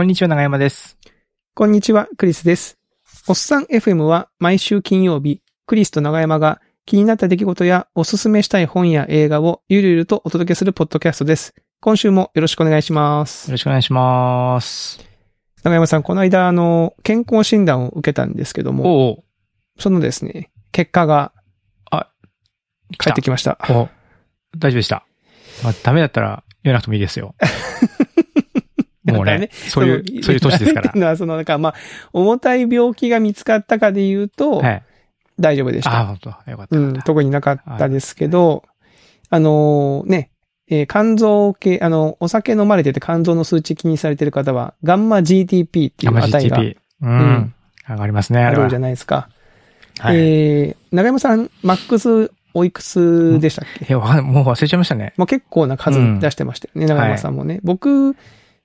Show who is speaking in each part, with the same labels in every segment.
Speaker 1: こんにちは、長山です。
Speaker 2: こんにちは、クリスです。おっさん FM は毎週金曜日、クリスと長山が気になった出来事やおすすめしたい本や映画をゆるゆるとお届けするポッドキャストです。今週もよろしくお願いします
Speaker 1: よ。ろしくお願いします。
Speaker 2: 長山さん、この間、あの、健康診断を受けたんですけども、そのですね、結果が
Speaker 1: 来
Speaker 2: 返ってきました。
Speaker 1: お大丈夫でした。まあ、ダメだったら言わなくてもいいですよ。もうね
Speaker 2: ね、
Speaker 1: そういう、そういう年ですから
Speaker 2: って。いうのは、その、なんか、まあ、重たい病気が見つかったかで言うと、
Speaker 1: はい。
Speaker 2: 大丈夫でした。
Speaker 1: ああ、本当よかった。
Speaker 2: うん、特になかったですけど、あのね、えー肝臓系、あの、お酒飲まれてて肝臓の数値気にされてる方は、ガンマ GTP っていう
Speaker 1: ガンマ
Speaker 2: 値が
Speaker 1: GTP。う
Speaker 2: うん
Speaker 1: ん。上がりますね、あ
Speaker 2: るじゃないですか。
Speaker 1: はい。
Speaker 2: えー、長山さん、マックスおいくつでしたっけ、
Speaker 1: いや、もう忘れちゃいましたね。
Speaker 2: もう結構な数
Speaker 1: うん
Speaker 2: 出してましたよね、長山さんもね。僕、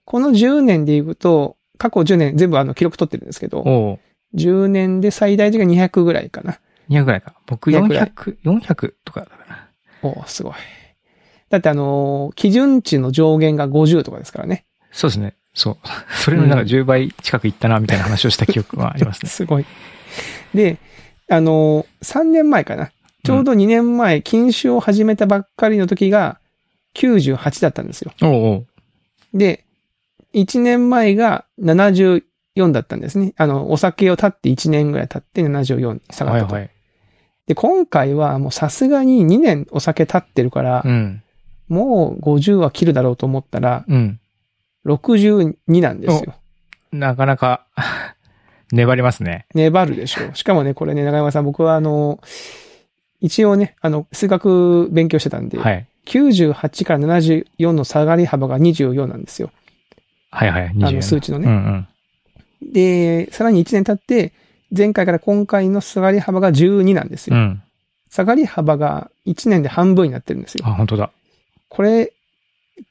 Speaker 2: この10年で言うと、過去10年全部あの記録取ってるんですけど、
Speaker 1: おう
Speaker 2: 10年で最大値が200ぐらいかな。
Speaker 1: 200ぐらいか。僕
Speaker 2: 200ぐらい
Speaker 1: 400、400とかだな。
Speaker 2: おーすごい。だってあのー基準値の上限が50とかですからね。
Speaker 1: そうですね。そう。それのなんか10倍近くいったな、みたいな話をした記憶はありますね。
Speaker 2: すごい。で、あの、3年前かな。ちょうど2年前、禁酒を始めたばっかりの時が98だったんですよ。
Speaker 1: おうおう
Speaker 2: で、1年前が74だったんですね。あの、お酒を立って1年ぐらい経って74に下がったと。
Speaker 1: はいはい。
Speaker 2: で、今回はもうさすがに2年お酒立ってるから、
Speaker 1: うん。
Speaker 2: もう50は切るだろうと思ったら、
Speaker 1: うん。
Speaker 2: 62なんですよ。
Speaker 1: なかなか、粘りますね。
Speaker 2: 粘るでしょう。しかもね、これね、長山さん、僕はあの、一応ね、あの、数学勉強してたんで、
Speaker 1: はい。
Speaker 2: 98から74の下がり幅が24なんですよ。
Speaker 1: はいはい。
Speaker 2: あ
Speaker 1: 20
Speaker 2: の、数値の
Speaker 1: うんう
Speaker 2: ね。
Speaker 1: ん。
Speaker 2: で、さらに1年経って、前回から今回の下がり幅が12なんですよ。
Speaker 1: うん。
Speaker 2: 下がり幅が1年で半分になってるんですよ。
Speaker 1: あ、本当だ。
Speaker 2: これ、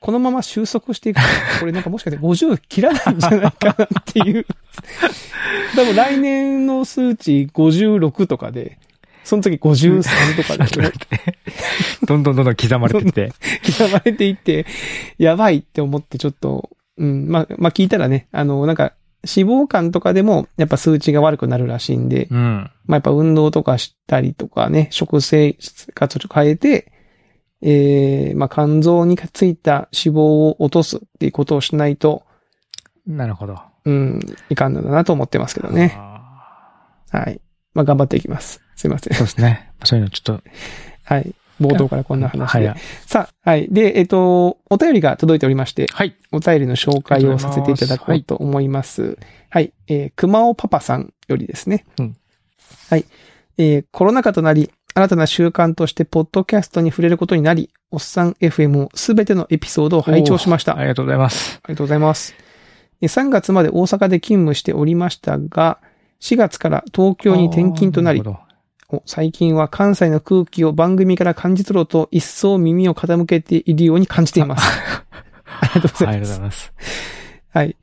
Speaker 2: このまま収束していくと、これなんかもしかして50切らないんじゃないかなっていう。多分来年の数値56とかで、その時53とかで、
Speaker 1: どんどんどんどん刻まれてって。
Speaker 2: 刻まれていって、やばいって思ってちょっと、うん、まあ、まあ聞いたらね、あの、なんか、脂肪肝とかでも、やっぱ数値が悪くなるらしいんで、
Speaker 1: うん。
Speaker 2: まあやっぱ運動とかしたりとかね、食生活を変えて、えー、まあ肝臓についた脂肪を落とすっていうことをしないと、
Speaker 1: なるほど。
Speaker 2: うん、いかんのだなと思ってますけどね。
Speaker 1: あ
Speaker 2: はい。まあ頑張っていきます。すいません
Speaker 1: ー。そうですね。そういうのちょっと。
Speaker 2: はい。冒頭からこんな話で。
Speaker 1: はい。
Speaker 2: さあ、はい。で、えっ、と、お便りが届いておりまして、
Speaker 1: はい。
Speaker 2: お便りの紹介をさせていただこうと思います。はい。えー、熊尾パパさんよりですね。
Speaker 1: うん
Speaker 2: はい。えー、コロナ禍となり、新たな習慣としてポッドキャストに触れることになり、おっさん FM すべてのエピソードを拝聴しました。
Speaker 1: ありがとうございます。
Speaker 2: ありがとうございます。えー3月まで大阪で勤務しておりましたが、4月から東京に転勤となり最近は関西の空気を番組から感じ取ろうと一層耳を傾けているように感じています。ありがとうご
Speaker 1: どありがとうご
Speaker 2: ざいます。
Speaker 1: ざいます。
Speaker 2: はい。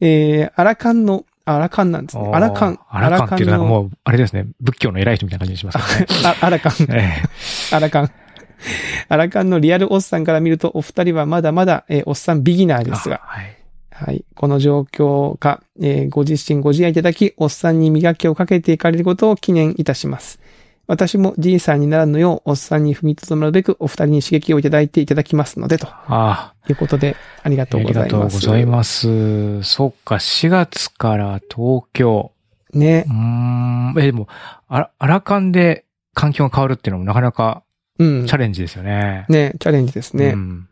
Speaker 2: えー、アラカンの、あアラカンなんですね。アラカン。
Speaker 1: アラカンっていう
Speaker 2: の、
Speaker 1: もう、あれですね。仏教の偉い人みたいな感じにしますよね。
Speaker 2: あアラカン。
Speaker 1: え
Speaker 2: アラカン。アラカンのリアルおっさんから見ると、お二人はまだまだ、えーおっさんビギナー
Speaker 1: え
Speaker 2: ですが、
Speaker 1: はい。
Speaker 2: はい。この状況か、えーご自身ご自愛いただき、おっさんに磨きをかけていかれることを記念いたします。私もじいさんにならぬよう、おっさんに踏みとどまるべく、お二人に刺激をいただいていただきますので、と
Speaker 1: あ
Speaker 2: いうことで、ありが
Speaker 1: あ、
Speaker 2: とう
Speaker 1: ありがとうご
Speaker 2: ございます。
Speaker 1: ざいます。そっか、4月から東京。
Speaker 2: ね
Speaker 1: う。ーん。え、でも、あら、アラカンで環境が変わるっていうのもなかなか
Speaker 2: うん
Speaker 1: チ。ャレンジですよね。
Speaker 2: ね、チャレンジですね。
Speaker 1: うん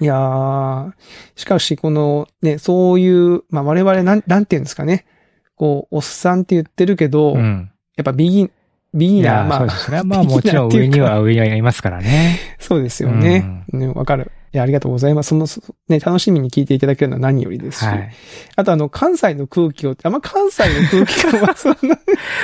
Speaker 2: いやー、しかし、この、ね、そういう、まあ、我々なん、なんていうんですかね。こう、おっさんって言ってるけど、
Speaker 1: うん。
Speaker 2: やっぱビギ、ビギナー、まあ
Speaker 1: そうで、すね。まあもちろん上には上にはいますからね。
Speaker 2: そうですよね。ね、わかる。いや、ありがとうございます。その、そね、楽しみに聞いていただけるのは何よりですし。
Speaker 1: はい。
Speaker 2: あと、あの、関西の空気を、あんま関西の空気感はそんな、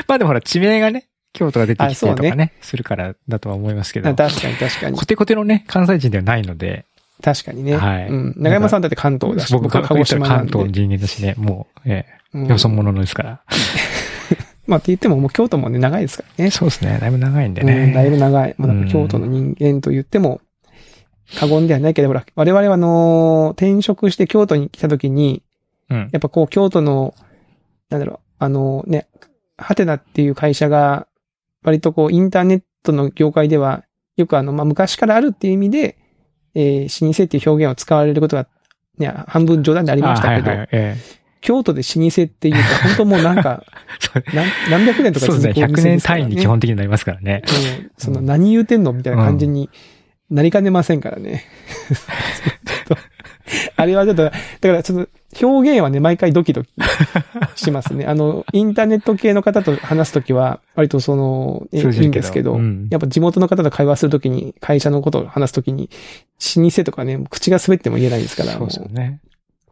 Speaker 1: まあでもほら、地名がね、京都が出てきてとかね、するからだとは思いますけど。
Speaker 2: 確かに確かに
Speaker 1: コ。テコテのね、関西人ではないので、
Speaker 2: 確かにね。
Speaker 1: はい
Speaker 2: うん。長山さんだって関東だし、
Speaker 1: 僕が
Speaker 2: は鹿児島なん
Speaker 1: 関東。人間だしね、もう、え
Speaker 2: うん
Speaker 1: え、よそ者ですから。
Speaker 2: まあ、って言ってももう京都もね、長いですからね。
Speaker 1: そうですね。だいぶ長いんで
Speaker 2: うん、
Speaker 1: ね。
Speaker 2: だいぶ長い。もうなんか京都の人間と言っても、過言ではないけど、ほら、我々はあのー転職して京都に来た時に、
Speaker 1: うん。
Speaker 2: やっぱこう、京都の、なんだろう、あのね、ハテナっていう会社が、割とこう、インターネットの業界では、よくあの、まあ、昔からあるっていう意味で、えー、老舗っていう表現を使われることが、ね、半分冗談でありましたけど、
Speaker 1: あはいはい。え
Speaker 2: 京都で老舗っていうと、本当もうなんか、何何百年とか
Speaker 1: そうですね。100
Speaker 2: 続くお店
Speaker 1: 年
Speaker 2: ですからね
Speaker 1: 単位に基本的になりますからね。
Speaker 2: うんその何言うてんのみたいな感じになりかねませんからね。ちょっとあれはちょっと、だからちょっと表現はね、毎回ドキドキしますね。あの、インターネット系の方と話すときは、割とその、えいいんですけど、
Speaker 1: うん
Speaker 2: やっぱ地元の方と会話するときに、会社のことを話すときに、老舗とかね、口が滑っても言えないですから、
Speaker 1: そうですよね。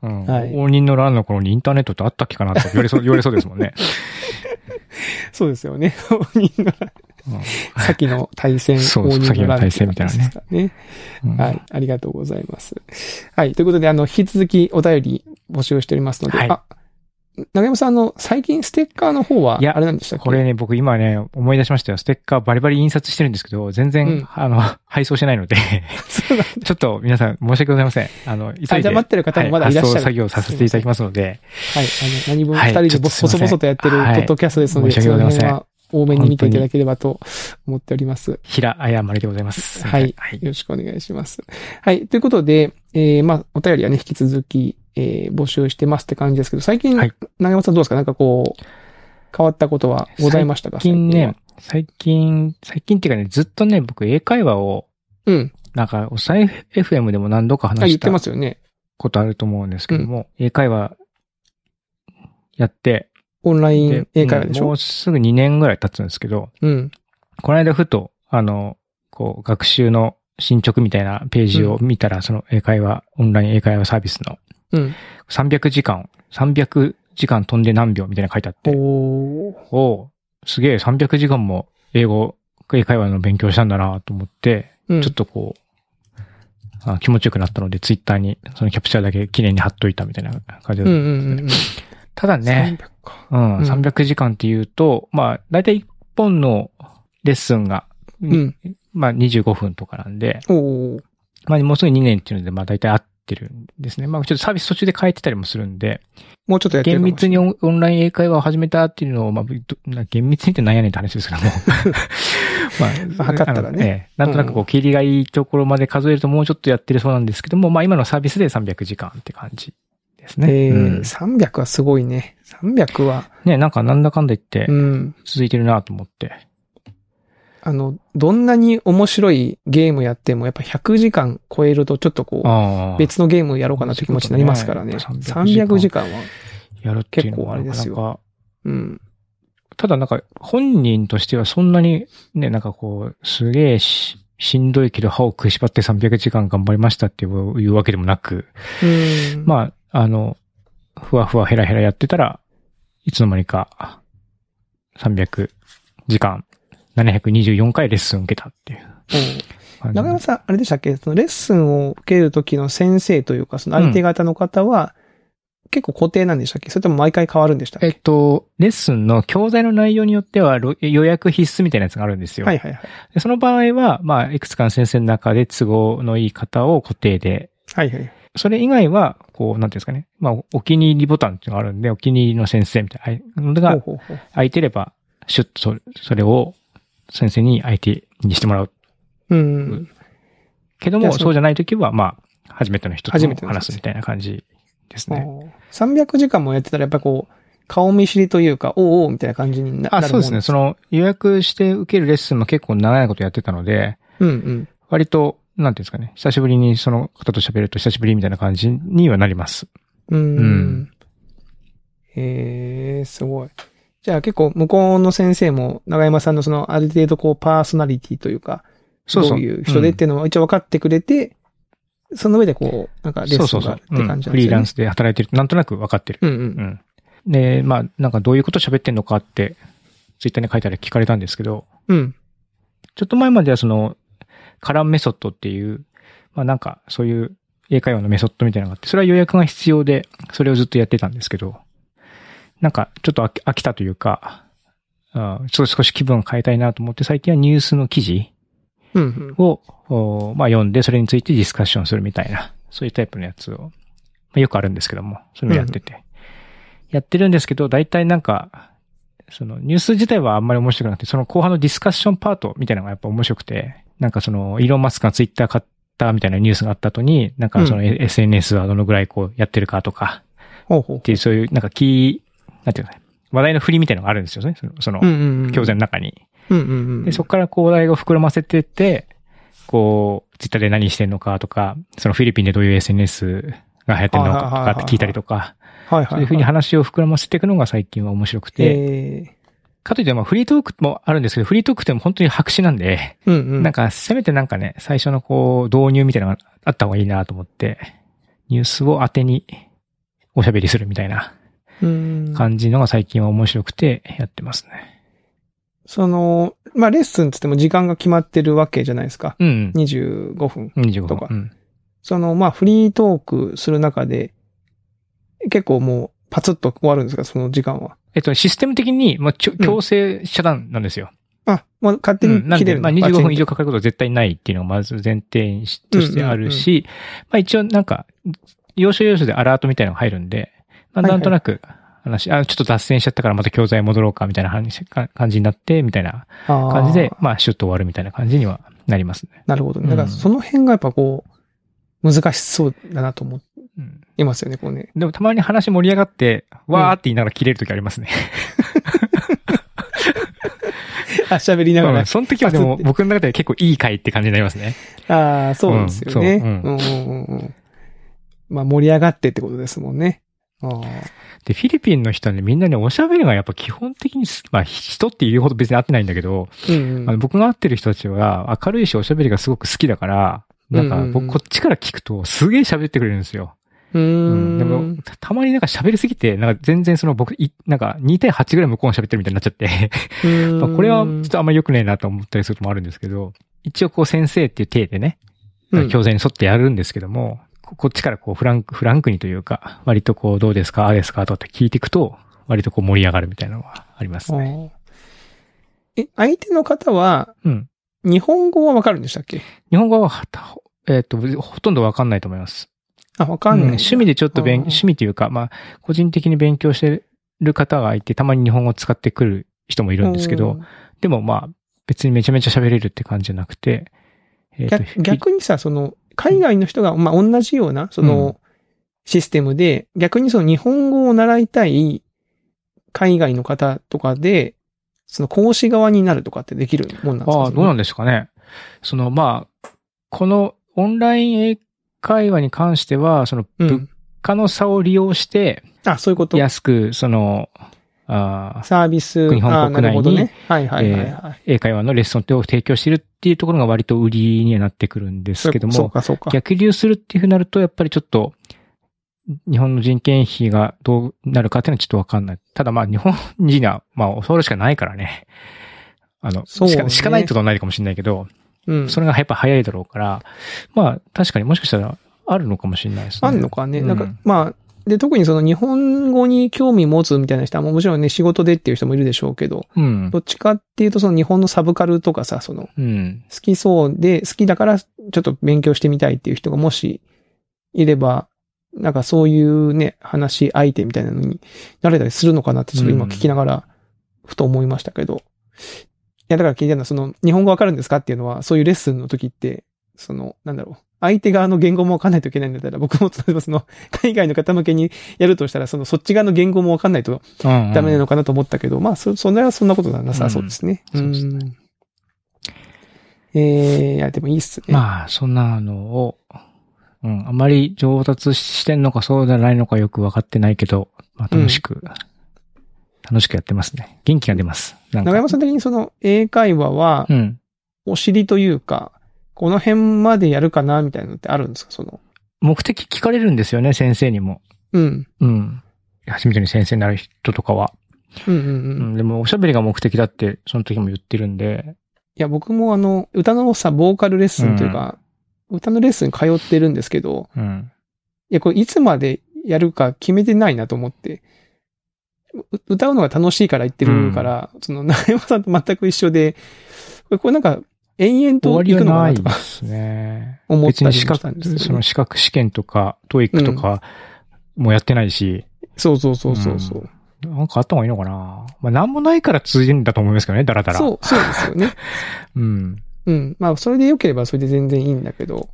Speaker 1: うん。
Speaker 2: はい
Speaker 1: 応仁の乱の頃にインターネットってあったっけかなって言われそう、言われそうですもんね。
Speaker 2: そうですよね。みんな、
Speaker 1: うん
Speaker 2: 先の対戦、
Speaker 1: そう先の対戦みたいなね
Speaker 2: ね。
Speaker 1: うん
Speaker 2: はい。ありがとうございます。はい。ということで、あの、引き続きお便り募集しておりますので、
Speaker 1: はい
Speaker 2: あ、長山さん、あの、最近ステッカーの方は、
Speaker 1: いや
Speaker 2: あれなんでしたっけ？
Speaker 1: これね、僕今ね、思い出しましたよ。ステッカーバリバリ印刷してるんですけど、全然、
Speaker 2: うん
Speaker 1: あの、配送してないので、ちょっと皆さん申し訳ございません。あの、急いで。
Speaker 2: 待ってる方もまだいらっしゃる
Speaker 1: は発送作業させていただきますので、
Speaker 2: はい。あの、何分
Speaker 1: はい
Speaker 2: 二人でぼ
Speaker 1: ちょっと
Speaker 2: やってるポ
Speaker 1: はい
Speaker 2: ッドキャストですので、
Speaker 1: 申し訳ございません
Speaker 2: 多めに見ていただければと思っております。
Speaker 1: 平謝りでございます。
Speaker 2: はい
Speaker 1: はい
Speaker 2: よ。ろしくお願いします。はい。ということで、えー、まあ、お便りはね、引き続き、えー、募集してますって感じですけど、最近、
Speaker 1: はい
Speaker 2: 長山さんどうですか？なんかこう、変わったことはございましたか？
Speaker 1: 最近
Speaker 2: は
Speaker 1: ね、最近、最近っていうかね、ずっとね、僕英会話を、
Speaker 2: うん。
Speaker 1: なんか、おさえ FM でも何度か
Speaker 2: あ、言っ
Speaker 1: 話してた
Speaker 2: ますよね。
Speaker 1: ことあると思うんですけども、英会話やって、
Speaker 2: オンライン英会話でしょ？
Speaker 1: もうすぐ2年ぐらい経つんですけど、
Speaker 2: うん。
Speaker 1: この間ふと、あの、こう、学習の進捗みたいなページを見たら、その英会話、オンライン英会話サービスの
Speaker 2: うん。
Speaker 1: 300時間、300時間飛んで何秒みたいなの書いてあって、
Speaker 2: おー。
Speaker 1: おうすげえ300時間も英語、英会話の勉強したんだなと思って、
Speaker 2: うん。
Speaker 1: ちょっとこう、あ気持ちよくなったので、ツイッターにそのキャプチャーだけ記念に貼っといたみたいな感じだった
Speaker 2: うんうんうんうん。
Speaker 1: ただね、
Speaker 2: 300か。
Speaker 1: うん、
Speaker 2: うん
Speaker 1: 300時間っていうと、まあ、だいたい1本のレッスンが、
Speaker 2: うん。
Speaker 1: まあ25分とかなんで。まあもうすぐ2年っていうので、まあ大体合ってるんですね。まあちょっとサービス途中で変えてたりもするんで、
Speaker 2: もうちょっとやってる
Speaker 1: 厳密にオンライン英会話を始めたっていうのを、まあ、厳密にってなんやねんって話ですけども。まあ、
Speaker 2: 測ったらね
Speaker 1: なんとなくこう、切りがいいところまで数えるともうちょっとやってるそうなんですけども、まあ今のサービスで300時間って感じですね。
Speaker 2: え
Speaker 1: うん
Speaker 2: ー、300はすごいね。300は、
Speaker 1: ね、なんかなんだかんだ言って
Speaker 2: うん。
Speaker 1: 続いてるなと思って。
Speaker 2: あの、どんなに面白いゲームやっても、やっぱ100時間超えるとちょっとこう。別のゲームやろうかなって気持ちになりますからね。
Speaker 1: ね
Speaker 2: 300時間は。
Speaker 1: やるっていうのは
Speaker 2: 結構あれですようん。
Speaker 1: ただなんか、本人としてはそんなにね、なんかこう、すげえし、しんどいけど歯を食いしばって300時間頑張りましたっていうわけでもなく、
Speaker 2: うん。
Speaker 1: まあ、あの、ふわふわヘラヘラやってたら、いつの間にか、300時間、724回レッスン受けたっていう
Speaker 2: うん
Speaker 1: 感じ。
Speaker 2: 長山さん、あれでしたっけ？そのレッスンを受けるときの先生というか、その相手方の方は、結構固定なんでしたっけ？それとも毎回変わるんでしたっけ？
Speaker 1: えっと、レッスンの教材の内容によってはろ予約必須みたいなやつがあるんですよ。
Speaker 2: はいはいはい。
Speaker 1: でその場合は、まあ、いくつかの先生の中で都合のいい方を固定で、
Speaker 2: はいはい。
Speaker 1: それ以外は、こう、なんていうんですかね。まあ、お気に入りボタンっていうのがあるんで、お気に入りの先生みたいなのが。空いてれば、シュッとそれを先生に相手にしてもらう。
Speaker 2: うん。
Speaker 1: けども、
Speaker 2: そう
Speaker 1: じゃないときは、まあ、初めての人と
Speaker 2: 初めての人
Speaker 1: 話すみたいな感じですね。
Speaker 2: 300時間もやってたらやっぱこう、顔見知りというか、おうおうみたいな感じになる
Speaker 1: そうですね。そ
Speaker 2: の。
Speaker 1: の予約して受けるレッスンも結構長いことやってたので、
Speaker 2: うんうん。
Speaker 1: 割と、なんていうんですかね。久しぶりにその方と喋ると久しぶりみたいな感じにはなります。
Speaker 2: うん。
Speaker 1: うん
Speaker 2: へえ、すごい。じゃあ結構向こうの先生も長山さんのそのある程度こうパーソナリティというか、
Speaker 1: そうそう。
Speaker 2: どういう人でっていうのを一応分かってくれて、その上でこう、なんかレッスンがあるって感じなんですよね。
Speaker 1: うんフリーランスで働いてるとなんとなく分かってる。
Speaker 2: うんうん。
Speaker 1: うん。で、まあ、なんかどういうこと喋ってんのかって、ツイッターに書いたら聞かれたんですけど、
Speaker 2: うん。
Speaker 1: ちょっと前まではその、カランメソッドっていう、まあなんかそういう英会話のメソッドみたいなのがあって、それは予約が必要で、それをずっとやってたんですけど、なんかちょっと飽きたというか、あちょっと少し気分を変えたいなと思って、最近はニュースの記事
Speaker 2: うんうん。
Speaker 1: まあ読んで、それについてディスカッションするみたいな、そういうタイプのやつを、まあ、よくあるんですけども、そういうのやってて。やってるんですけど、大体なんか、そのニュース自体はあんまり面白くなくて、その後半のディスカッションパートみたいなのがやっぱ面白くて、なんかその、イーロン・マスクがツイッター買ったみたいなニュースがあった後に、なんかその SNS はどのぐらいこうやってるかとか、っていうそういうなんかキー、なんていうの話題の振りみたいなのがあるんですよね。その。教材の中に。で、そこからこう話題を膨らませてって、こう、ツイッターで何してんのかとか、そのフィリピンでどういう SNS が流行ってるのかとかって聞いたりとか。そういうふうに話を膨らませていくのが最近は面白くて、
Speaker 2: え
Speaker 1: かといってまあフリートークもあるんですけど、フリートークっても本当に白紙なんで、
Speaker 2: ー、うんうん。
Speaker 1: なんかせめてなんかね、最初のこう導入みたいなのがあった方がいいなと思って、ニュースを当てにおしゃべりするみたいな
Speaker 2: うん。
Speaker 1: 感じのが最近は面白くてやってますね。
Speaker 2: その、まあ、レッスンつっても時間が決まってるわけじゃないですか。
Speaker 1: うん。
Speaker 2: 25分。
Speaker 1: 25
Speaker 2: とか
Speaker 1: 分。うん。
Speaker 2: その、まあ、フリートークする中で、結構もう、パツッと終わるんですか、その時間は？
Speaker 1: えっと、システム的に、まあ、強制遮断なんですよ。
Speaker 2: あ、まあ、勝手に
Speaker 1: うん。なんで、
Speaker 2: 切れる
Speaker 1: まあ、25分以上
Speaker 2: か。
Speaker 1: かかることは絶対ないっていうのがまず前提としてあるし、まあ一応なんか、要所要所でアラートみたいなのが入るんで、まあ
Speaker 2: はいはい
Speaker 1: なんとなく話、あ、ちょっと脱線しちゃったからまた教材戻ろうかみたいな感じになって、みたいな感じで、まあシュッと終わるみたいな感じにはなりますね。
Speaker 2: なるほどね。
Speaker 1: うん
Speaker 2: だから、その辺がやっぱこう、難しそうだなと思
Speaker 1: うん
Speaker 2: いますよね、こうね。
Speaker 1: でもたまに話盛り上がって、わーって言いながら切れるときありますね。
Speaker 2: あ、喋りながら
Speaker 1: うん。その時はでも僕の中では結構いい回って感じになりますね。
Speaker 2: ああ、そうですよね。
Speaker 1: う
Speaker 2: うんんうんうんうん。まあ、盛り上がってってことですもんね。ああ。
Speaker 1: で、フィリピンの人はね、みんなね、おしゃべりがやっぱ基本的にす、まあ人っていうほど別に会ってないんだけど、
Speaker 2: うんうん
Speaker 1: あの僕が会ってる人たちは明るいしおしゃべりがすごく好きだから、なんか僕こっちから聞くとすげえ喋ってくれるんですよ。
Speaker 2: うー
Speaker 1: うん
Speaker 2: ん。
Speaker 1: でも、たたまになんか喋りすぎて、なんか全然その僕、いなんか2対8ぐらい向こうが喋ってるみたいになっちゃって、
Speaker 2: うーん、
Speaker 1: まあこれはちょっとあんま良くねえなと思ったりすることもあるんですけど、一応こう先生っていう体でね、
Speaker 2: うん
Speaker 1: 教材に沿ってやるんですけども、ここっちからこうフランク、フランクにというか、割とこうどうですか、ああですかとかって聞いていくと、割とこう盛り上がるみたいなのはありますね。
Speaker 2: え、相手の方は、
Speaker 1: うん。
Speaker 2: 日本語はわかるんでしたっけ？
Speaker 1: 日本語は、えっ、と、ほとんどわかんないと思います。
Speaker 2: あ、わかんない、
Speaker 1: うん。趣味でちょっと勉、趣味というか、まあ、個人的に勉強してる方がいて、たまに日本語を使ってくる人もいるんですけど、でもまあ、別にめちゃめちゃ喋れるって感じじゃなくて、え
Speaker 2: 逆逆にさ、その、海外の人が、まあ、同じような、その、システムで、逆にその日本語を習いたい海外の方とかで、その講師側になるとかってできるもんなんですか？
Speaker 1: ああ、どうなん
Speaker 2: で
Speaker 1: ですかね。その、まあ、このオンライン英会話に関しては、その物価の差を利用して、
Speaker 2: あ、そういうこと？
Speaker 1: 安く、その、あー
Speaker 2: サービス？
Speaker 1: 日本国内に
Speaker 2: ね。はいはいはいはい。
Speaker 1: 英会話のレッスンを提供しているっていうところが割と売りにはなってくるんですけども。逆流するっていうふうになると、やっぱりちょっと、日本の人件費がどうなるかっていうのはちょっとわかんない。ただまあ日本人は、まあ教わるしかないからね。あの、
Speaker 2: そうね
Speaker 1: しか、しかないってことはないかもしれないけど、
Speaker 2: うん。
Speaker 1: それがやっぱ早いだろうから、まあ確かにもしかしたらあるのかもしれないですね。
Speaker 2: あんのかね。
Speaker 1: うん
Speaker 2: なんか、まあ、で、特にその日本語に興味持つみたいな人は、ももちろんね、仕事でっていう人もいるでしょうけど、
Speaker 1: うん
Speaker 2: ど。っちかっていうとその日本のサブカルとかさ、その、
Speaker 1: うん。
Speaker 2: 好きそうで、好きだからちょっと勉強してみたいっていう人がもしいれば、なんかそういうね、話相手みたいなのになれたりするのかなってちょっと今聞きながら、ふと思いましたけど。いや、だから聞いたのは、その、日本語わかるんですかっていうのは、そういうレッスンの時って、その、なんだろう。相手側の言語もわかんないといけないんだったら、僕も例えばその、海外の方向けにやるとしたら、その、そっち側の言語もわかんないと
Speaker 1: うん
Speaker 2: ダメなのかなと思ったけど、まあ、そ、そんな、そんなことなさそうですね。
Speaker 1: うんそうです
Speaker 2: んえー、いや、でもいいっすね。
Speaker 1: まあ、そんなのを、うん、あまり上達してんのかそうじゃないのかよくわかってないけど、まあ楽しく、楽しくやってますね。元気が出ます。なんか
Speaker 2: 長山さん的にその英会話は
Speaker 1: う、ん。
Speaker 2: お尻というか、この辺までやるかなみたいなのってあるんですか？その。
Speaker 1: 目的聞かれるんですよね、先生にも。
Speaker 2: うん。
Speaker 1: うん。初めてに先生になる人とかは。
Speaker 2: うんうん
Speaker 1: う
Speaker 2: うん。
Speaker 1: ん、でも、おしゃべりが目的だって、その時も言ってるんで、
Speaker 2: いや、僕もあの、歌のさ、ボーカルレッスンというか、歌のレッスン通ってるんですけど、
Speaker 1: うん。
Speaker 2: いや、これいつまでやるか決めてないなと思って、う歌うのが楽しいから言ってるから、その、長山さんと全く一緒で、これ、これなんか、延々と行くのか
Speaker 1: はな
Speaker 2: とか
Speaker 1: ですね。
Speaker 2: 思ったりも
Speaker 1: 別に資
Speaker 2: したんです
Speaker 1: 格、
Speaker 2: けど、
Speaker 1: その資格試験とか、トイックとかもやってないし、
Speaker 2: そうそうそうそうそう。
Speaker 1: なんかあった方がいいのかなまあ、なんもないから通じるんだと思いますけどね、だらだら。
Speaker 2: そう、そうですよね。
Speaker 1: うん。
Speaker 2: うん。まあ、それで良ければそれで全然いいんだけど、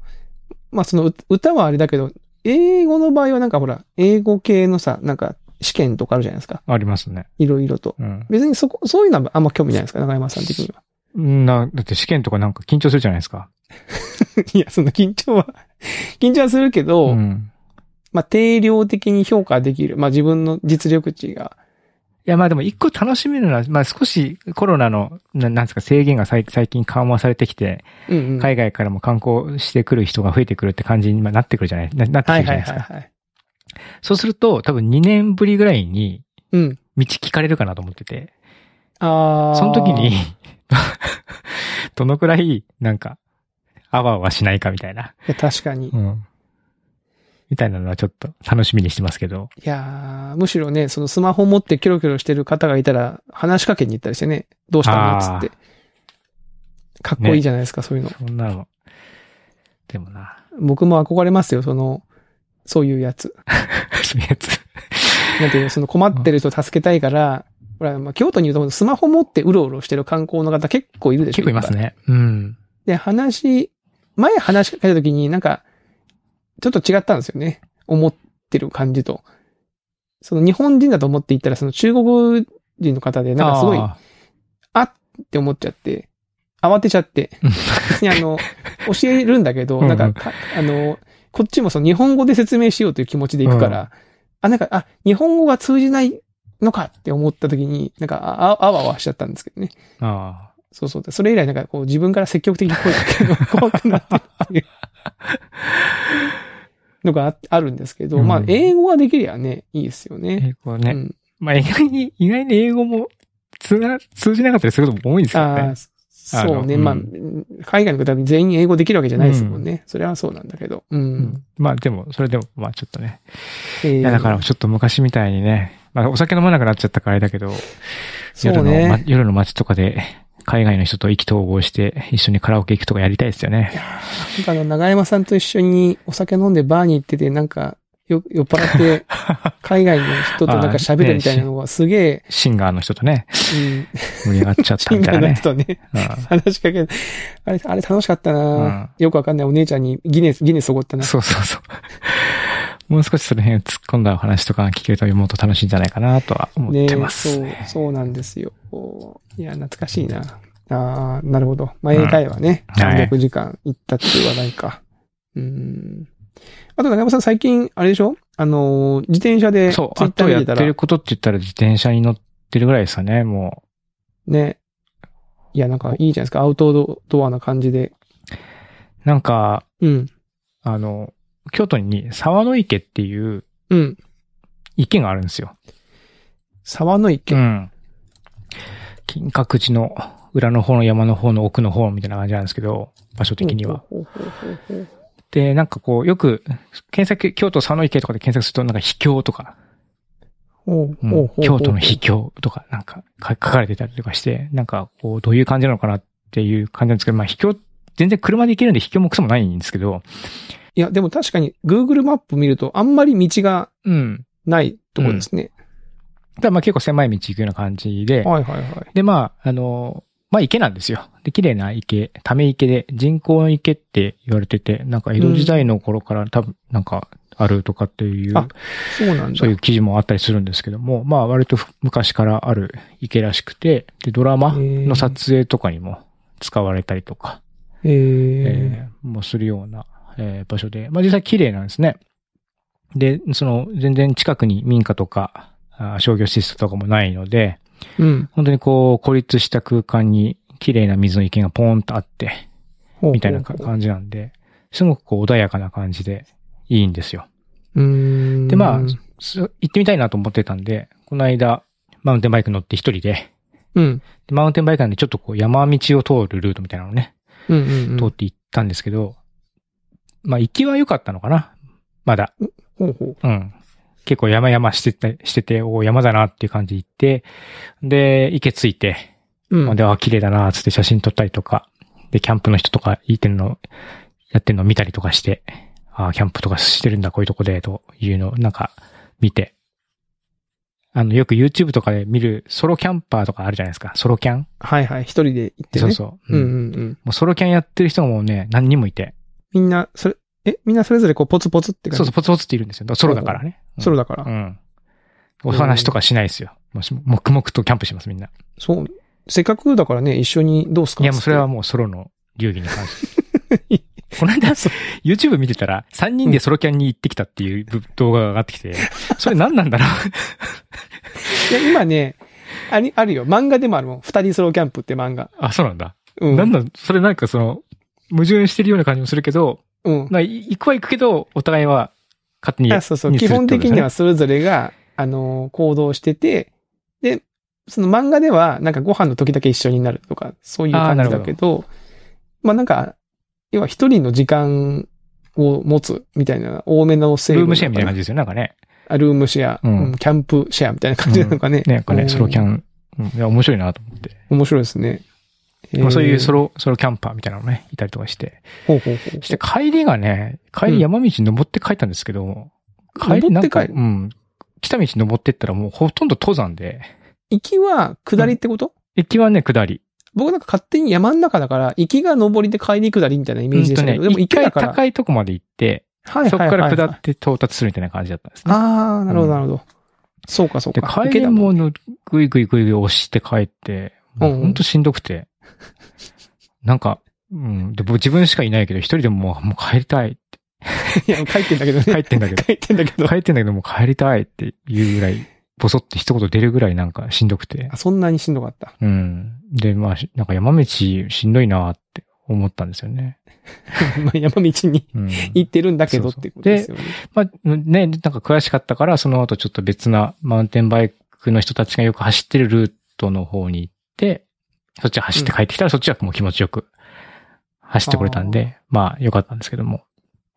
Speaker 2: まあ、そのう歌はあれだけど、英語の場合はなんかほら、英語系のさ、なんか試験とかあるじゃないですか。
Speaker 1: ありますね。
Speaker 2: いろいろと。
Speaker 1: うん。
Speaker 2: 別にそこ、そういうのはあんま興味ないですか？中山さん的には。
Speaker 1: な、だって試験とかなんか緊張するじゃないですか。
Speaker 2: いや、その緊張は、緊張はするけど、
Speaker 1: うん。
Speaker 2: まあ、定量的に評価できる。まあ、自分の実力値が。
Speaker 1: いや、まあでも一個楽しめるのは、まあ少しコロナの、ななんですか、制限が最最近緩和されてきて、
Speaker 2: うんうん。
Speaker 1: 海外からも観光してくる人が増えてくるって感じに今なってくるじゃない、ななってく
Speaker 2: はい
Speaker 1: るじゃないですか。
Speaker 2: はいはいはい。
Speaker 1: そうすると、多分2年ぶりぐらいに
Speaker 2: うん。
Speaker 1: 道聞かれるかなと思ってて、
Speaker 2: ああ。
Speaker 1: その時に、どのくらい、なんか、あわあわしないかみたいな。
Speaker 2: いや、確かに。い
Speaker 1: うん。みたいなのはちょっと楽しみにしてますけど。
Speaker 2: やーむしろね、そのスマホ持ってキョロキョロしてる方がいたら、話しかけに行ったりしてね、どうしたのつって。かっこいいじゃないですか、そういうの。
Speaker 1: そんなの。でもな、
Speaker 2: 僕も憧れますよ、その、そういうやつ。
Speaker 1: そういうやつ。
Speaker 2: なんていうの、その困ってる人を助けたいから、ほら、まあ、京都にいるとスマホ持ってうろうろしてる観光の方結構いるでしょ
Speaker 1: 結構います。ね。うん。
Speaker 2: で、話、前話しかけた時になんか、ちょっと違ったんですよね。思ってる感じと。その日本人だと思っていったら、その中国人の方で、なんかすごい、
Speaker 1: あ
Speaker 2: あって思っちゃって、慌てちゃって、別にあの、教えるんだけど、
Speaker 1: うん
Speaker 2: なんかか、あの、こっちもその日本語で説明しようという気持ちで行くから、あ、なんか、あ、日本語が通じないのかって思った時に、なんか、あ、ああわあわしちゃったんですけどね。
Speaker 1: ああ
Speaker 2: そうそう。それ以来なんかこう自分から積極的に声かけが怖くなってるっていう のがああるんですけど、
Speaker 1: うん
Speaker 2: まあ、英語ができりゃね、いいですよね。
Speaker 1: 英語ね。
Speaker 2: うん。
Speaker 1: まあ意外に、意外に英語も通な通じなかったりすることも多いんですけど
Speaker 2: ああ
Speaker 1: ね。
Speaker 2: そうね。まあ
Speaker 1: うん、
Speaker 2: 海外の方は全員英語できるわけじゃないですもんね。それはそうなんだけど。う。
Speaker 1: うんん。まあでも、それでも、まあちょっとね。
Speaker 2: えー
Speaker 1: いやだからちょっと昔みたいにね、まあお酒飲まなくなっちゃったからあれだけど、夜の、ま
Speaker 2: ね。
Speaker 1: 夜の街とかで海外の人と意気投合して一緒にカラオケ行くとかやりたいですよね。
Speaker 2: なんかあの、長山さんと一緒にお酒飲んでバーに行ってて、なんか、よ、酔っ払って、海外の人となんか喋るみたいなのがすげえ、
Speaker 1: シンガーの人とね、
Speaker 2: うん、
Speaker 1: 盛り上がっちゃった
Speaker 2: シンガーの
Speaker 1: みたいなね。
Speaker 2: 人ね、
Speaker 1: うん
Speaker 2: 話しかけ、あれ、あれ楽しかったな、
Speaker 1: うん
Speaker 2: よくわかんないお姉ちゃんにギネス、ギネスおごったな。
Speaker 1: そうそうそう。もう少しその辺を突っ込んだお話とか聞けるともっと楽しいんじゃないかなとは思ってます。
Speaker 2: そう、そうなんですよ。いや、懐かしいな。ああ、なるほど。まあ、英会話ね。
Speaker 1: うんはい
Speaker 2: 300時間行ったっていう話題か。うん。あと、長山さん最近、あれでしょ？あのー、自転車で、
Speaker 1: そう、あとやってることって言ったら自転車に乗ってるぐらいですかね、も
Speaker 2: ね。いや、なんかいいじゃないですか。アウトドアな感じで。
Speaker 1: う。なんか、
Speaker 2: うん。
Speaker 1: あの、京都に沢の池っていう
Speaker 2: うん。
Speaker 1: 池があるんですよ。
Speaker 2: 沢の池？
Speaker 1: うん。金閣寺の裏の方の山の方の奥の方みたいな感じなんですけど、場所的には。で、なんかこう、よく、検索、京都沢の池とかで検索すると、なんか秘境とか、京都の秘境とか、なんかか書かれてたりとかして、なんかこう、どういう感じなのかなっていう感じなんですけど、まあ秘境、全然車で行けるんで秘境もクソもないんですけど、
Speaker 2: いや、でも確かに Google マップ見るとあんまり道が
Speaker 1: うん。
Speaker 2: ないところですね。
Speaker 1: ただまあ結構狭い道行くような感じで、
Speaker 2: はいはいはい。
Speaker 1: でまあ、あの、まあ池なんですよ。で、綺麗な池、ため池で、人工の池って言われてて、なんか江戸時代の頃から多分、なんか、あるとかっていう、
Speaker 2: あそうなんだ。
Speaker 1: そういう記事もあったりするんですけども、まあ割と昔からある池らしくて、で、ドラマの撮影とかにも使われたりとか、
Speaker 2: えー
Speaker 1: えーもするような、えー場所で、まあ実際綺麗なんですね。で、その、全然近くに民家とか、あ商業施設とかもないので、
Speaker 2: うん。
Speaker 1: 本当にこう、孤立した空間に綺麗な水の池がポーンとあって、みたいな感じなんで、すごくこう穏やかな感じでいいんですよ。で、まあ、す行ってみたいなと思ってたんで、この間、マウンテンバイク乗って一人で、
Speaker 2: うん。
Speaker 1: でマウンテンバイクなんでちょっとこう山道を通るルートみたいなのをね、
Speaker 2: うんうんうん。
Speaker 1: 通って行ったんですけど、まあ行きは良かったのかな？まだ。
Speaker 2: ほうほう。
Speaker 1: うん。結構山々してて、してて、お山だなっていう感じで行って、で、池ついて、
Speaker 2: うん。
Speaker 1: で、あ、綺麗だな、つって写真撮ったりとか、で、キャンプの人とか、いいてるの、やってるのを見たりとかして、あキャンプとかしてるんだ、こういうとこで、というのを、なんか、見て、あの、よく YouTube とかで見るソロキャンパーとかあるじゃないですか。ソロキャン、
Speaker 2: はいはい。一人で行ってね。
Speaker 1: そうそう。
Speaker 2: うん
Speaker 1: うん
Speaker 2: うんうん。
Speaker 1: もうソロキャンやってる人がもうね、何人もいて。
Speaker 2: みんな、それ、え、みんなそれぞれこうポツポツって感じ？
Speaker 1: そうそう、ポツポツっているんですよ。ソロだからね。
Speaker 2: ソロだから。
Speaker 1: うん。お話とかしないですよ。もし黙々とキャンプします、みんな。
Speaker 2: そう。せっかくだからね、一緒にどうすか
Speaker 1: いや、もうそれはもうソロの流儀に関して。この間、YouTube 見てたら、3人でソロキャンに行ってきたっていう動画が上がってきて、それ何なんだろう？
Speaker 2: いや、今ね、あり、あるよ。漫画でもあるもん。二人ソロキャンプって漫画。
Speaker 1: あ、そうなんだ。
Speaker 2: うん。
Speaker 1: なんだ、それなんかその、矛盾してるような感じもするけど、
Speaker 2: うん。
Speaker 1: まあ、い行くは行くけど、お互いは勝手に。
Speaker 2: あそうそう。基本的にはそれぞれが、あのー行動してて、で、その漫画では、なんかご飯の時だけ一緒になるとか、そういう感じだけど、まあなんか、要は一人の時間を持つみたいな、多めの成分
Speaker 1: ルームシェアみたいな感
Speaker 2: じ。
Speaker 1: じですよ、なんかね。
Speaker 2: あルームシェア、
Speaker 1: うん
Speaker 2: うんキャンプシェアみたいな感じなのかね。
Speaker 1: ね、なんかね、
Speaker 2: うん
Speaker 1: ソロキャン、うん、いや、面白いなと思って。
Speaker 2: 面白いですね。
Speaker 1: まあ、そういうソ
Speaker 2: ロ。
Speaker 1: ロ、ソロキャンパーみたいなのね、いたりとかして。
Speaker 2: ほうほうほう。
Speaker 1: して帰りがね、帰り山道登って帰ったんですけど、帰りなんか、うん。来た道登ってったらもうほとんど登山で、
Speaker 2: 行きは下りってこと、
Speaker 1: 行きはね、下り。
Speaker 2: 僕なんか勝手に山の中だから、行きが上りで帰り下りみたいなイメージでしたけど、でも行
Speaker 1: 一回
Speaker 2: きだから。
Speaker 1: 高いとこまで行って、
Speaker 2: はい
Speaker 1: そこ
Speaker 2: はいはいはい
Speaker 1: から下って到達するみたいな感じだったんですね。
Speaker 2: ああ、なるほどなるほど。そうかそう
Speaker 1: で、
Speaker 2: か。
Speaker 1: 帰りもぐいぐいぐいぐい押して帰って、もう
Speaker 2: うん
Speaker 1: ほんとしんどくて。なんか、うん。で、僕自分しかいないけど、一人でももうもう帰りたいって。
Speaker 2: 田 いや、帰ってんだけどね。
Speaker 1: 帰ってんだけど。
Speaker 2: 帰ってんだけど。
Speaker 1: 帰ってんだけどもう帰りたいっていうぐらい、ボソって一言出るぐらいなんかしんどくて
Speaker 2: あ。そんなにしんどかった？
Speaker 1: うん。で、まあ、しなんか山道しんどいなって思ったんですよね。
Speaker 2: まあ山道に
Speaker 1: うん。
Speaker 2: 行ってるんだけど
Speaker 1: そうそう
Speaker 2: ってことですよね。
Speaker 1: まあ、ね、なんか詳しかったから、その後ちょっと別なマウンテンバイクの人たちがよく走ってるルートの方に行って、そっち走って帰ってきたら、そっちはもう気持ちよく走ってこれたんで、まあ、よかったんですけども。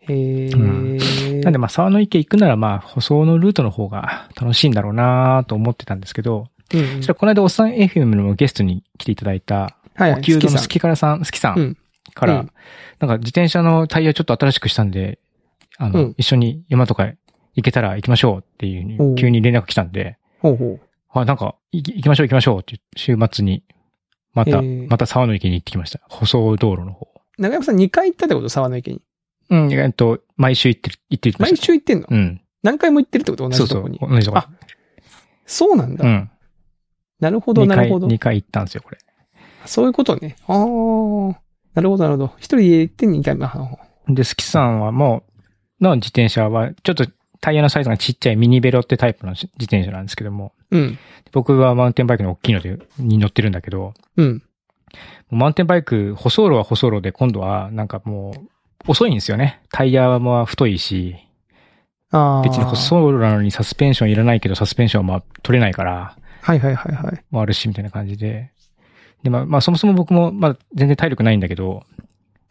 Speaker 2: へえ、
Speaker 1: うんなんでまあ、沢の池行くならまあ、舗装のルートの方が楽しいんだろうなと思ってたんですけど、
Speaker 2: うんうん
Speaker 1: そしたらこの間おっさん FM のゲストに来ていただいた、
Speaker 2: はいはい。
Speaker 1: 旧道の
Speaker 2: 好き
Speaker 1: からさん、好きさ
Speaker 2: うんん
Speaker 1: から、
Speaker 2: うん
Speaker 1: なんか自転車のタイヤちょっと新しくしたんで、あの、
Speaker 2: うん
Speaker 1: 一緒に山とか行けたら行きましょうっていうふうに、急に連絡来たんで、
Speaker 2: ほうほう。
Speaker 1: あ、なんか、行き行きましょう行きましょうって週末に、また、また沢の池に行ってきました。舗装道路の方。
Speaker 2: 長山さん2回行ったってこと？沢の池に。
Speaker 1: うん、えっと、毎週行ってる、行ってま
Speaker 2: 毎。週行ってんの、
Speaker 1: うん。
Speaker 2: 何回も行ってるってこと？同
Speaker 1: そうそう
Speaker 2: じとこに。。
Speaker 1: 同じとこ
Speaker 2: あそうなんだ。
Speaker 1: うん。
Speaker 2: なるほど、なるほど。
Speaker 1: 二回行ったんですよ、これ。
Speaker 2: そういうことね。ああ。なるほど、なるほど。一人で行って2回目。あ
Speaker 1: で、好きさんはもう、の自転車は、ちょっとタイヤのサイズがちっちゃいミニベロってタイプの自転車なんですけども、
Speaker 2: うん。
Speaker 1: 僕はマウンテンバイクの大きいので、に乗ってるんだけど、
Speaker 2: うん。
Speaker 1: マウンテンバイク、舗装路は舗装路で、今度はなんかもう、遅いんですよね。タイヤも太いし、
Speaker 2: ああ。
Speaker 1: 別に舗装路なのにサスペンションいらないけど、サスペンションはまあ取れないから、
Speaker 2: はいはいはいはい。
Speaker 1: もあるし、みたいな感じで。で、まあ、まあそもそも僕も、まあ全然体力ないんだけど、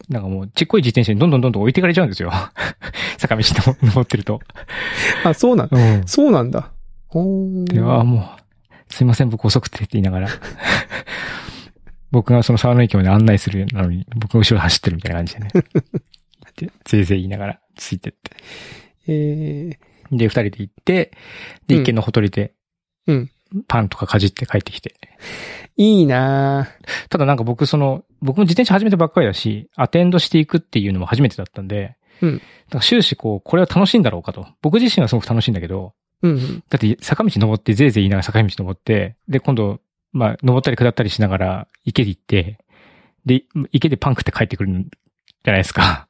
Speaker 1: なんかもうちっこい自転車にどんどんどんどん置いてかれちゃうんですよ。坂道の登ってると。
Speaker 2: あ、そうなん
Speaker 1: うん。
Speaker 2: そうなんだ。
Speaker 1: で、ああ、もう、すいません、僕遅くてって言いながら。僕がその沢の駅まで案内するのに、僕が後ろ走ってるみたいな感じでね。で、ぜいぜい言いながらついてって。
Speaker 2: えー、
Speaker 1: で、二人で行って、で、
Speaker 2: うん
Speaker 1: 一軒のほとりで、
Speaker 2: うん。
Speaker 1: パンとかかじって帰ってきて。
Speaker 2: いいな
Speaker 1: ただなんか僕その、僕も自転車始めたばっかりだし、アテンドしていくっていうのも初めてだったんで、
Speaker 2: うん
Speaker 1: だから終始こう、これは楽しいんだろうかと。僕自身はすごく楽しいんだけど、
Speaker 2: うんうん。
Speaker 1: だって坂道登って、ぜいぜい言いながら坂道登って、で、今度、まあ、登ったり下ったりしながら、池で行って、で、池でパン食って帰ってくるんじゃないですか。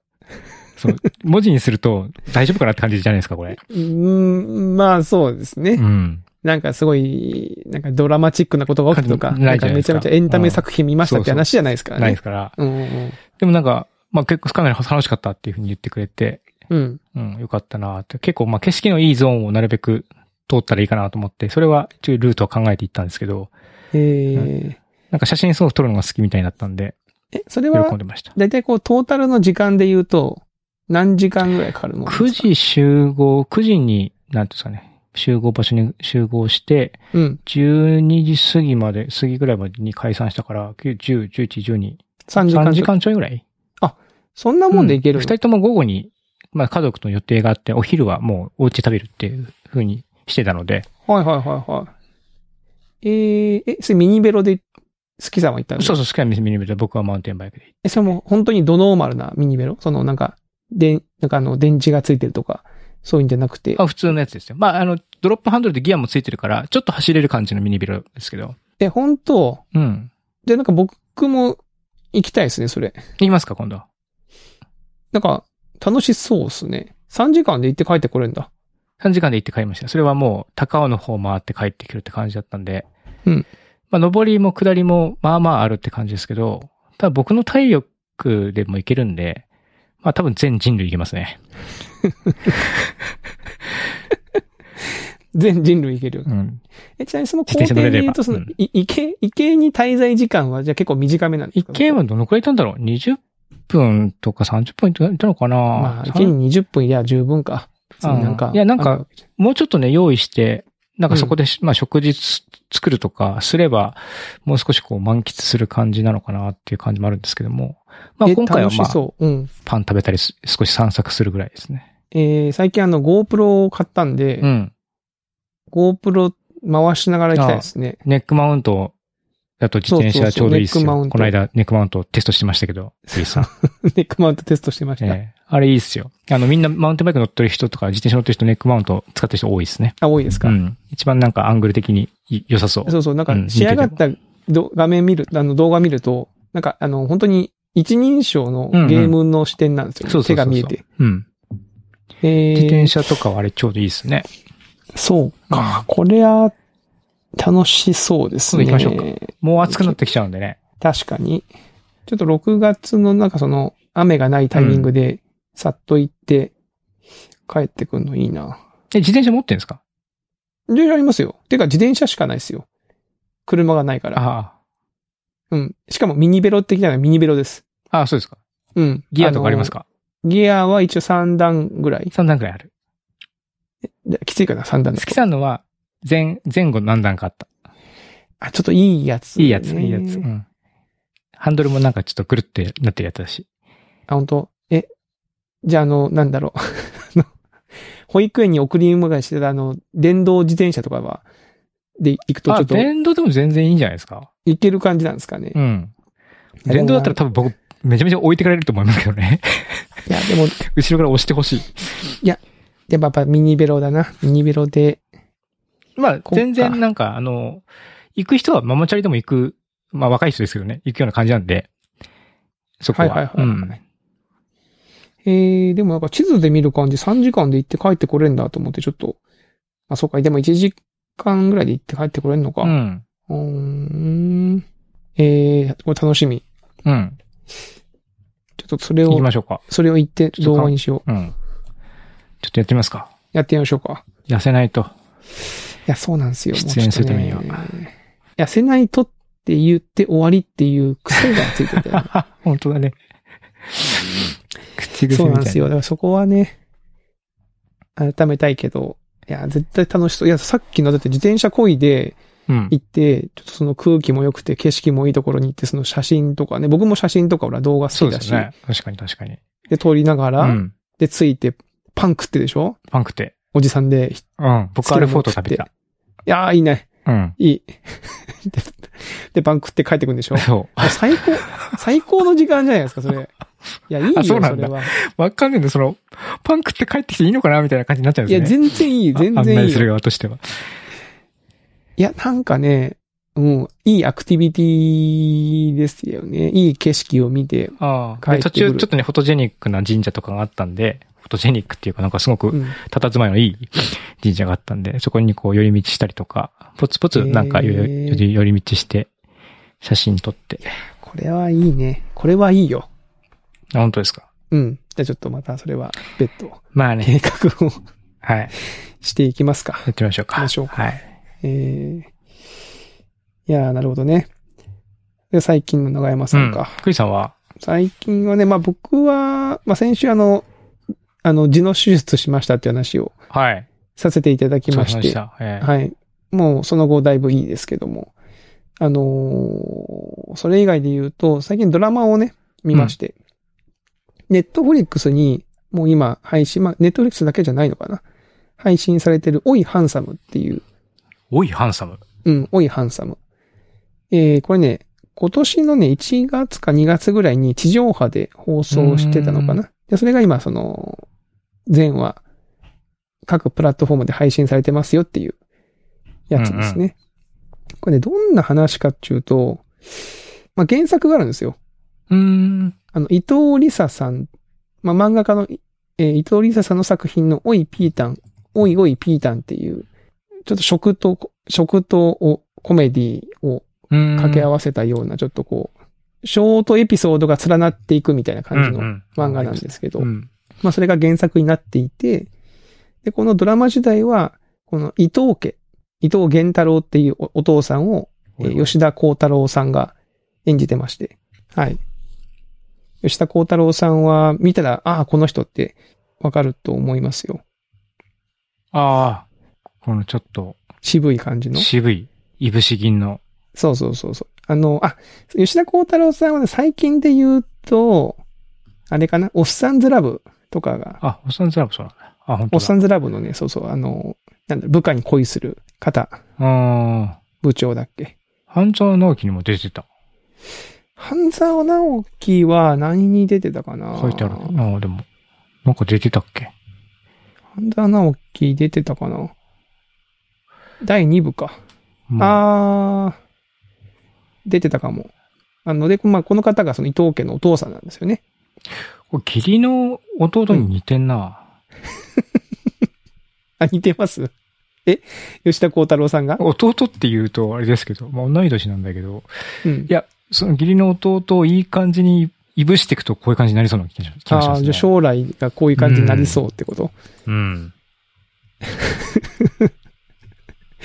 Speaker 1: そう、文字にすると大丈夫かなって感じじゃないですか、これ。
Speaker 2: うーん、まあそうですね。
Speaker 1: うん。
Speaker 2: なんかすごい、なんかドラマチックなことが起きたとか、
Speaker 1: な
Speaker 2: んかめちゃめちゃエンタメ作品見ましたって話じゃないですからね。
Speaker 1: ないですから。
Speaker 2: うんうん
Speaker 1: でもなんか、まあ結構かなり楽しかったっていうふうに言ってくれて、
Speaker 2: うん。うん。
Speaker 1: うん、よかったなって。結構まあ景色のいいゾーンをなるべく通ったらいいかなと思って、それは一応ルートを考えていったんですけど、
Speaker 2: え
Speaker 1: なんか写真すごく撮るのが好きみたいになったんで、
Speaker 2: ー、え、それは
Speaker 1: 喜ん、でました。
Speaker 2: だいたいこう、トータルの時間で言うと、何時間ぐらいかかるもんですか
Speaker 1: ？9時集合、9時に、なんですかね、集合場所に集合して、
Speaker 2: うん。
Speaker 1: 12時過ぎまで、過ぎぐらいまでに解散したから、9 10、11、12、
Speaker 2: 3時間。
Speaker 1: 3時間ちょいぐらい
Speaker 2: そんなもんでいける？の、
Speaker 1: うん二人とも午後に、まあ家族の予定があって、お昼はもうお家で食べるっていう風にしてたので、
Speaker 2: はいはいはいはい。えー、え、それミニベロで好きさんは行ったの
Speaker 1: そうそう、好きなミニベロで僕はマウンテンバイクで行って。
Speaker 2: え、それも本当にドノーマルなミニベロ？そのなんか、で、なんかあの、電池がついてるとか、そういうんじゃなくて。
Speaker 1: あ、普通のやつですよ。まあ、あの、ドロップハンドルでギアもついてるから、ちょっと走れる感じのミニベロですけど。
Speaker 2: え、本当？
Speaker 1: うん。
Speaker 2: で、なんか僕も行きたいですね、それ。
Speaker 1: 行きますか、今度。
Speaker 2: なんか、楽しそうですね。3時間で行って帰ってこれるんだ。
Speaker 1: 3時間で行って帰りました。それはもう、高尾の方回って帰ってくるって感じだったんで。
Speaker 2: うん。
Speaker 1: まあ、上りも下りも、まあまああるって感じですけど、ただ僕の体力でも行けるんで、まあ多分全人類行けますね。
Speaker 2: 全人類行ける。
Speaker 1: うん。
Speaker 2: え、ちなみにその工程で言うと、その、
Speaker 1: うん
Speaker 2: い池、池に滞在時間はじゃあ結構短めなんですか？
Speaker 1: 一軒はどのくらいいたんだろう ?20 分とか30分いたのかな？
Speaker 2: まあ、池に20分いりゃ十分か。普通になんか。
Speaker 1: うんいやなんかもうちょっとね、用意して、なんかそこで、まあ食事つ作るとかすれば、もう少しこう満喫する感じなのかなっていう感じもあるんですけども。まあ
Speaker 2: え
Speaker 1: 今回はまあ、
Speaker 2: う。うん。
Speaker 1: パン食べたりす少し散策するぐらいですね。
Speaker 2: えー、最近あの GoPro を買ったんで、
Speaker 1: うん。
Speaker 2: GoPro 回しながら行きたいですね。
Speaker 1: ネックマウントだと自転車ちょうどいいですよ。この間ネックマウントテストしてましたけど、スイさん。
Speaker 2: ネックマウントテストしてました。
Speaker 1: ええあれいいっすよ。あのみんなマウンテンバイク乗ってる人とか自転車乗ってる人ネックマウント使ってる人多いですね。
Speaker 2: あ、多いですか、
Speaker 1: うん。一番なんかアングル的にい良さそう。
Speaker 2: そうそう、なんか
Speaker 1: うん
Speaker 2: 仕上がったど画面見る、あの動画見ると、なんかあの本当に一人称のゲームの視点なんですよ。
Speaker 1: そうそう
Speaker 2: 手が見えて。
Speaker 1: うん。
Speaker 2: えー
Speaker 1: 自転車とかはあれちょうどいいですね。
Speaker 2: そうか。これは楽しそうですね。
Speaker 1: 行きましもう暑くなってきちゃうんでね。
Speaker 2: 確かに。ちょっと6月のなんかその雨がないタイミングで、さっと行って、帰ってくるのいいな。
Speaker 1: え、自転車持ってんですか？
Speaker 2: 自転車ありますよ。てか自転車しかないですよ。車がないから。
Speaker 1: あ
Speaker 2: うん。しかもミニベロってきたのはミニベロです。
Speaker 1: あ。ああ、そうですか。
Speaker 2: うん。
Speaker 1: ギアとかありますか？
Speaker 2: のギアは一応3段ぐらい。
Speaker 1: ?3 段くらいある。
Speaker 2: できついかな、3段だ
Speaker 1: 好き
Speaker 2: と。
Speaker 1: さんのは前、前後何段かあった。
Speaker 2: あ、ちょっといいやつ、
Speaker 1: いいやつ、いいやつ。うん。ハンドルもなんかちょっとくるってなってるやつだし。
Speaker 2: あ、本当？え、じゃあ、あの、なんだろう。保育園に送り迎えしてたあの、電動自転車とかは、で行くとちょ
Speaker 1: あ、
Speaker 2: っと
Speaker 1: 電動でも全然いいんじゃないですか？
Speaker 2: 行ける感じなんですかね。
Speaker 1: うん。電動だったら多分僕、めちゃめちゃ置いてかれると思いますけどね。
Speaker 2: いや、でも、
Speaker 1: 後ろから押してほしい。
Speaker 2: でもやっぱミニベロだな。ミニベロで。
Speaker 1: まあ、全然なんか、あの、行く人はママチャリでも行く、まあ若い人ですけどね、行くような感じなんで、そこは。
Speaker 2: はいはいはい
Speaker 1: うん
Speaker 2: えー、でもなんか地図で見る感じ3時間で行って帰ってこれんだと思ってちょっと、あ、そうか、でも1時間ぐらいで行って帰ってこれんのか。
Speaker 1: うん。
Speaker 2: うーん。えー、これ楽しみ。
Speaker 1: うん。
Speaker 2: ちょっとそれを
Speaker 1: 行きま、しょうか。
Speaker 2: それを言って動画にしよう。
Speaker 1: うん。ちょっとやってみますか。
Speaker 2: やってみましょうか。
Speaker 1: 痩せないと。
Speaker 2: いや、そうなんですよ。
Speaker 1: 出演するためには
Speaker 2: 痩せないとって言って終わりっていう癖がついてて。
Speaker 1: 本当だね。口癖
Speaker 2: そうなんですよ。だからそこはね、改めたいけど、いや、絶対楽しそう。いや、さっきのだって自転車こいで
Speaker 1: うん。
Speaker 2: 行って、ちょっとその空気も良くて景色もいいところに行って、その写真とかね、僕も写真とか俺は動画好
Speaker 1: そう
Speaker 2: きだし、
Speaker 1: ですね。確かに確かに。
Speaker 2: で、撮りながら、
Speaker 1: うん。
Speaker 2: で、ついて、パン食ってでしょ？
Speaker 1: パンクって。
Speaker 2: おじさんで。い
Speaker 1: うん。僕アルフォート食べた。
Speaker 2: やー、いいね。
Speaker 1: うん。
Speaker 2: いい。で、でパン食って帰ってくんでしょ？
Speaker 1: そ
Speaker 2: もう最高、最高の時間じゃないですか、それ。いや、いいよ、
Speaker 1: あそうなん。わかんないんだ、その、パンクって帰ってきていいのかなみたいな感じになっちゃうん
Speaker 2: いや、
Speaker 1: ですね。
Speaker 2: 全然いい、全
Speaker 1: 案
Speaker 2: 然いいよ。
Speaker 1: 内する側としては。
Speaker 2: いや、なんかね、うん、いいアクティビティですよね。いい景色を見て。
Speaker 1: ああ。で、
Speaker 2: 帰ってくる
Speaker 1: 途中ちょっとね、フォトジェニックな神社とかがあったんで、フォトジェニックっていうかなんかすごく
Speaker 2: うん。
Speaker 1: 佇まいのいい神社があったんで、そこにこう寄り道したりとか、ポツポツなんか寄り道して、写真撮って。
Speaker 2: これはいいね。これはいいよ。
Speaker 1: 本当ですか
Speaker 2: うん。じゃあちょっとまたそれは別途
Speaker 1: まあね。
Speaker 2: 計画を
Speaker 1: はい。
Speaker 2: していきますか。
Speaker 1: やってみましょうか。
Speaker 2: 行きましょうか
Speaker 1: はい。
Speaker 2: えー、いやー、なるほどね。で、最近の長山さんか。
Speaker 1: クリさんは
Speaker 2: 最近はね、まあ僕は、まあ先週あの、あの、痔の手術しましたっていう話を
Speaker 1: はい。
Speaker 2: させていただきまして、
Speaker 1: そうしました。ええ
Speaker 2: はい。もうその後だいぶいいですけども、あのーそれ以外で言うと、最近ドラマをね、見まして、ネットフリックスに、もう今配信、まあネットフリックスだけじゃないのかな。配信されてる、おいハンサムっていう
Speaker 1: おい、ハンサム。
Speaker 2: うん、おいハンサム。えー、これね、今年のね、1月か2月ぐらいに地上波で放送してたのか
Speaker 1: う
Speaker 2: な。で、それが今、その、全話、各プラットフォームで配信されてますよっていうやつですね。これね、どんな話かっていうと、まあ、原作があるんですよ。
Speaker 1: うーん。
Speaker 2: あの、伊藤理沙さん、まあ、漫画家の、えー伊藤理沙さんの作品のおいピータン、おいおいピータンっていう、ちょっと食と、食とをコメディを掛け合
Speaker 1: わ
Speaker 2: わせたような、ちょっとこう、ショートエピソードが連なっていくみたいな感じの漫画なんですけど、
Speaker 1: うん。
Speaker 2: まあそれが原作になっていて、で、このドラマ時代は、この伊藤家、伊藤源太郎っていうおお父さんを、えー吉田幸太郎さんが演じてまして、はい。吉田幸太郎さんは見たら、ああ、この人ってわかると思いますよ。
Speaker 1: ああ、このちょっと
Speaker 2: 渋い感じの。
Speaker 1: 渋い、いぶし銀の。
Speaker 2: そうそうそうそう。あの、あ、吉田幸太郎さんはね、最近で言うと、あれかな、おっさんずラブとかが、
Speaker 1: あ、おっさんずラブそうなんだ。あ、本当だ。
Speaker 2: おっさんずラブのね、そうそう、あの、なんだ、部下に恋する方、
Speaker 1: ああ、
Speaker 2: 部長だっけ。
Speaker 1: 半沢直樹にも出てた。
Speaker 2: 半沢直樹は何に出てたかな？
Speaker 1: 書いてある。ああ、でも、なんか出てたっけ？
Speaker 2: 半沢直樹出てたかな？第2部か。
Speaker 1: まあ、
Speaker 2: あー、出てたかも。あの、で、まあ、この方がその伊藤家のお父さんなんですよね。
Speaker 1: これ義理の弟に似てんな。
Speaker 2: あ、似てます？え？吉田幸太郎さんが？
Speaker 1: 弟って言うとあれですけど、まあ同い年なんだけど、
Speaker 2: うん
Speaker 1: い。や、その義理の弟をいい感じにいぶしていくとこういう感じになりそうな気がし気がし
Speaker 2: ああ、
Speaker 1: ますね。
Speaker 2: じゃあ将来がこういう感じになりそうってこと、い
Speaker 1: うん。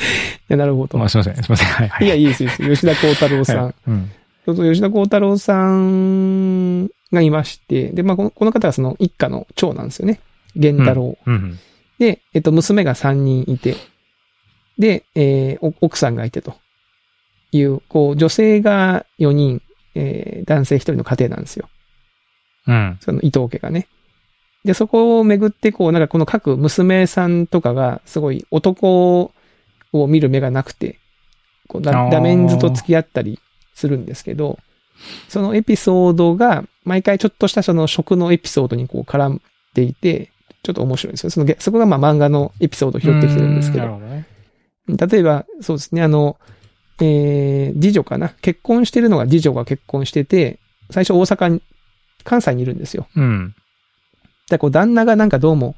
Speaker 2: や、なるほど。
Speaker 1: まあすいません、すいません。はいはい。
Speaker 2: いや、いいです、いいです。吉田幸太郎さん。
Speaker 1: はいうん。
Speaker 2: そうそう、吉田幸太郎さんがいまして、で、まあ、このこの方はその一家の長なんですよね。源太郎。
Speaker 1: うん。
Speaker 2: で、えっと、娘が3人いて、で、えーお奥さんがいてという、こう、女性が4人、えー男性1人の家庭なんですよ。
Speaker 1: うん。
Speaker 2: その伊藤家がね。で、そこをめぐって、こう、なんかこの各娘さんとかが、すごい男を見る目がなくて、こうダメンズと付き合ったりするんですけど、そのエピソードが、毎回ちょっとしたその食のエピソードにこう絡んでいて、ちょっと面白いんですよ。そのげ、そこがまあ漫画のエピソードを拾ってきてるんですけど
Speaker 1: どね。
Speaker 2: 例えば、そうですね、あの、えー、次女かな。結婚してるのが次女が結婚してて、最初大阪に、関西にいるんですよ。
Speaker 1: うん。
Speaker 2: で、こう、旦那がなんかどうも、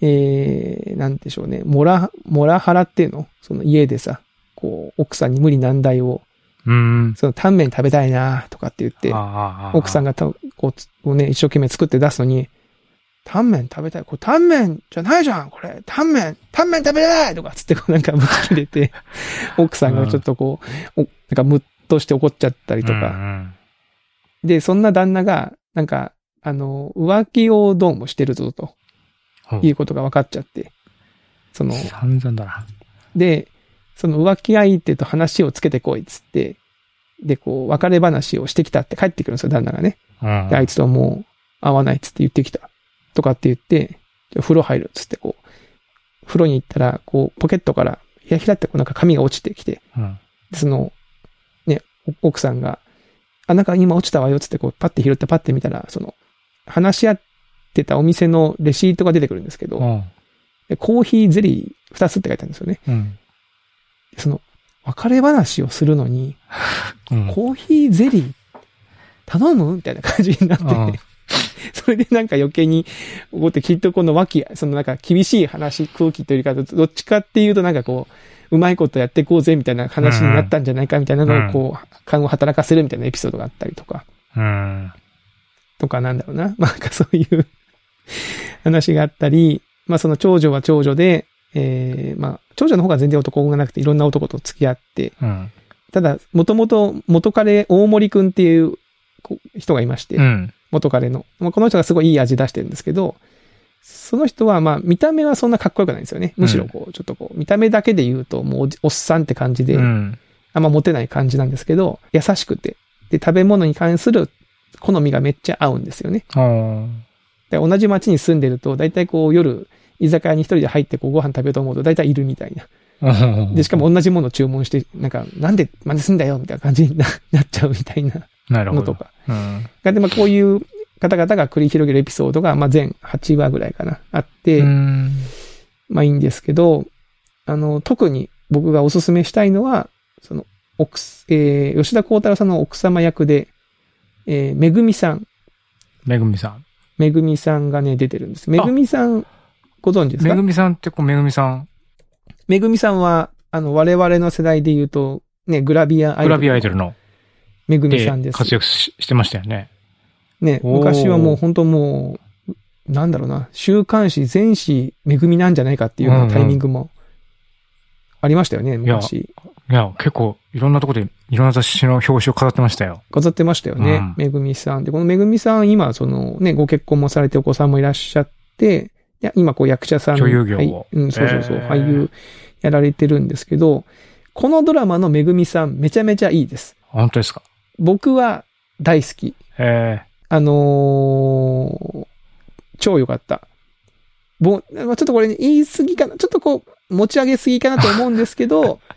Speaker 2: えー、なんでしょうね、モラ、モラハラっていうの？その家でさ、こう、奥さんに無理難題を、
Speaker 1: うん。
Speaker 2: その、タンメン食べたいなとかって言って、奥さん
Speaker 1: が、
Speaker 2: がた、こうね、一生懸命作って出すのに、タンメン食べたい？これタンメンじゃないじゃんこれタンメンタンメン食べたいとかつってこうなんかぶち切れて、奥さんがちょっとこう、おなんかムッとして怒っちゃったりと
Speaker 1: う
Speaker 2: か。
Speaker 1: ん
Speaker 2: で、そんな旦那が、なんか、あの、浮気をどうもしてるぞと
Speaker 1: うん。
Speaker 2: いうことが分かっちゃって。その、
Speaker 1: 散々だな。
Speaker 2: で、その浮気相手と話をつけてこいっつって、で、こう、別れ話をしてきたって帰ってくるんですよ、旦那がね。
Speaker 1: うん
Speaker 2: で、あいつともう会わないっつって言ってきた。とかって言って、じゃあ風呂入るっつってこう、風呂に行ったら、こう、ポケットから、ひらひらってこうなんか紙が落ちてきて、
Speaker 1: うん。
Speaker 2: でその、ね、お奥さんが、あ、なんか今落ちたわよっつってこう、パッて拾ってパッて見たら、その、話し合ってたお店のレシートが出てくるんですけど、
Speaker 1: うん。
Speaker 2: でコーヒーゼリー2つって書いてあるんですよね。
Speaker 1: うん。
Speaker 2: でその、別れ話をするのに、
Speaker 1: うん。
Speaker 2: コーヒーゼリー頼むみたいな感じになって、
Speaker 1: うん
Speaker 2: それでなんか余計に怒ってきっとこの脇、そのなんか厳しい話、空気というか、どっちかっていうとなんかこう、うまいことやっていこうぜみたいな話になったんじゃないかみたいなのをこう、勘を働かせるみたいなエピソードがあったりとか、
Speaker 1: うん。
Speaker 2: とかなんだろうな。まあなんかそういう話があったり、まあその長女は長女で、えー、まあ長女の方が全然男がなくていろんな男と付き合って、
Speaker 1: うん。
Speaker 2: ただ、もともと元彼大森くんっていうこ人がいまして、
Speaker 1: うん。
Speaker 2: 元彼の。まあ、この人がすごいいい味出してるんですけど、その人はまあ見た目はそんなかっこよくないんですよね。むしろこう、ちょっとこう、見た目だけで言うともうおっさんって感じで、
Speaker 1: うん。
Speaker 2: あんまモテない感じなんですけど、優しくて、で、食べ物に関する好みがめっちゃ合うんですよね。で同じ町に住んでると、大体こう夜、居酒屋に一人で入ってこうご飯食べようと思うと大体いるみたいな。
Speaker 1: うん
Speaker 2: で、しかも同じものを注文して、なんか、なんで真似すんだよみたいな感じにな なっちゃうみたいな
Speaker 1: なるほど。
Speaker 2: のとか。
Speaker 1: うん。
Speaker 2: がで、まあ、こういう方々が繰り広げるエピソードが、まあ、全8話ぐらいかな、あって、
Speaker 1: うん
Speaker 2: まあいいんですけど、あの、特に僕がおすすめしたいのは、その、奥す、えー、吉田幸太郎さんの奥様役で、えー、めぐみさん、
Speaker 1: めぐみさん。
Speaker 2: めぐみさんがね、出てるんです。めぐみさん、ご存知ですか？
Speaker 1: めぐみさんってこう、めぐみさん、
Speaker 2: めぐみさんは、あの、我々の世代で言うと、ね、グラビアアイドル。
Speaker 1: グラビアアイドルの、
Speaker 2: めぐみ
Speaker 1: で
Speaker 2: さんです。
Speaker 1: 活躍ししてましたよね。
Speaker 2: ね、昔はもう本当もう、なんだろうな、週刊誌全誌めぐみなんじゃないかっていうようなタイミングもありましたよね、昔。
Speaker 1: いや、結構、いろんなとこで、いろんな雑誌の表紙を飾ってましたよ。
Speaker 2: 飾ってましたよね
Speaker 1: うん。
Speaker 2: めぐみさん。で、このめぐみさん、今、そのね、ご結婚もされてお子さんもいらっしゃって、いや今、こう役者さん。
Speaker 1: 女優業を
Speaker 2: はいうん、そうそうそう、
Speaker 1: へー
Speaker 2: 俳優やられてるんですけど、このドラマのめぐみさん、めちゃめちゃいいです。
Speaker 1: 本当ですか？
Speaker 2: 僕は大好き。
Speaker 1: え
Speaker 2: あのー超良かった。ぼ、まあちょっとこれ、ね、言い過ぎかな。ちょっとこう、持ち上げすぎかなと思うんですけど、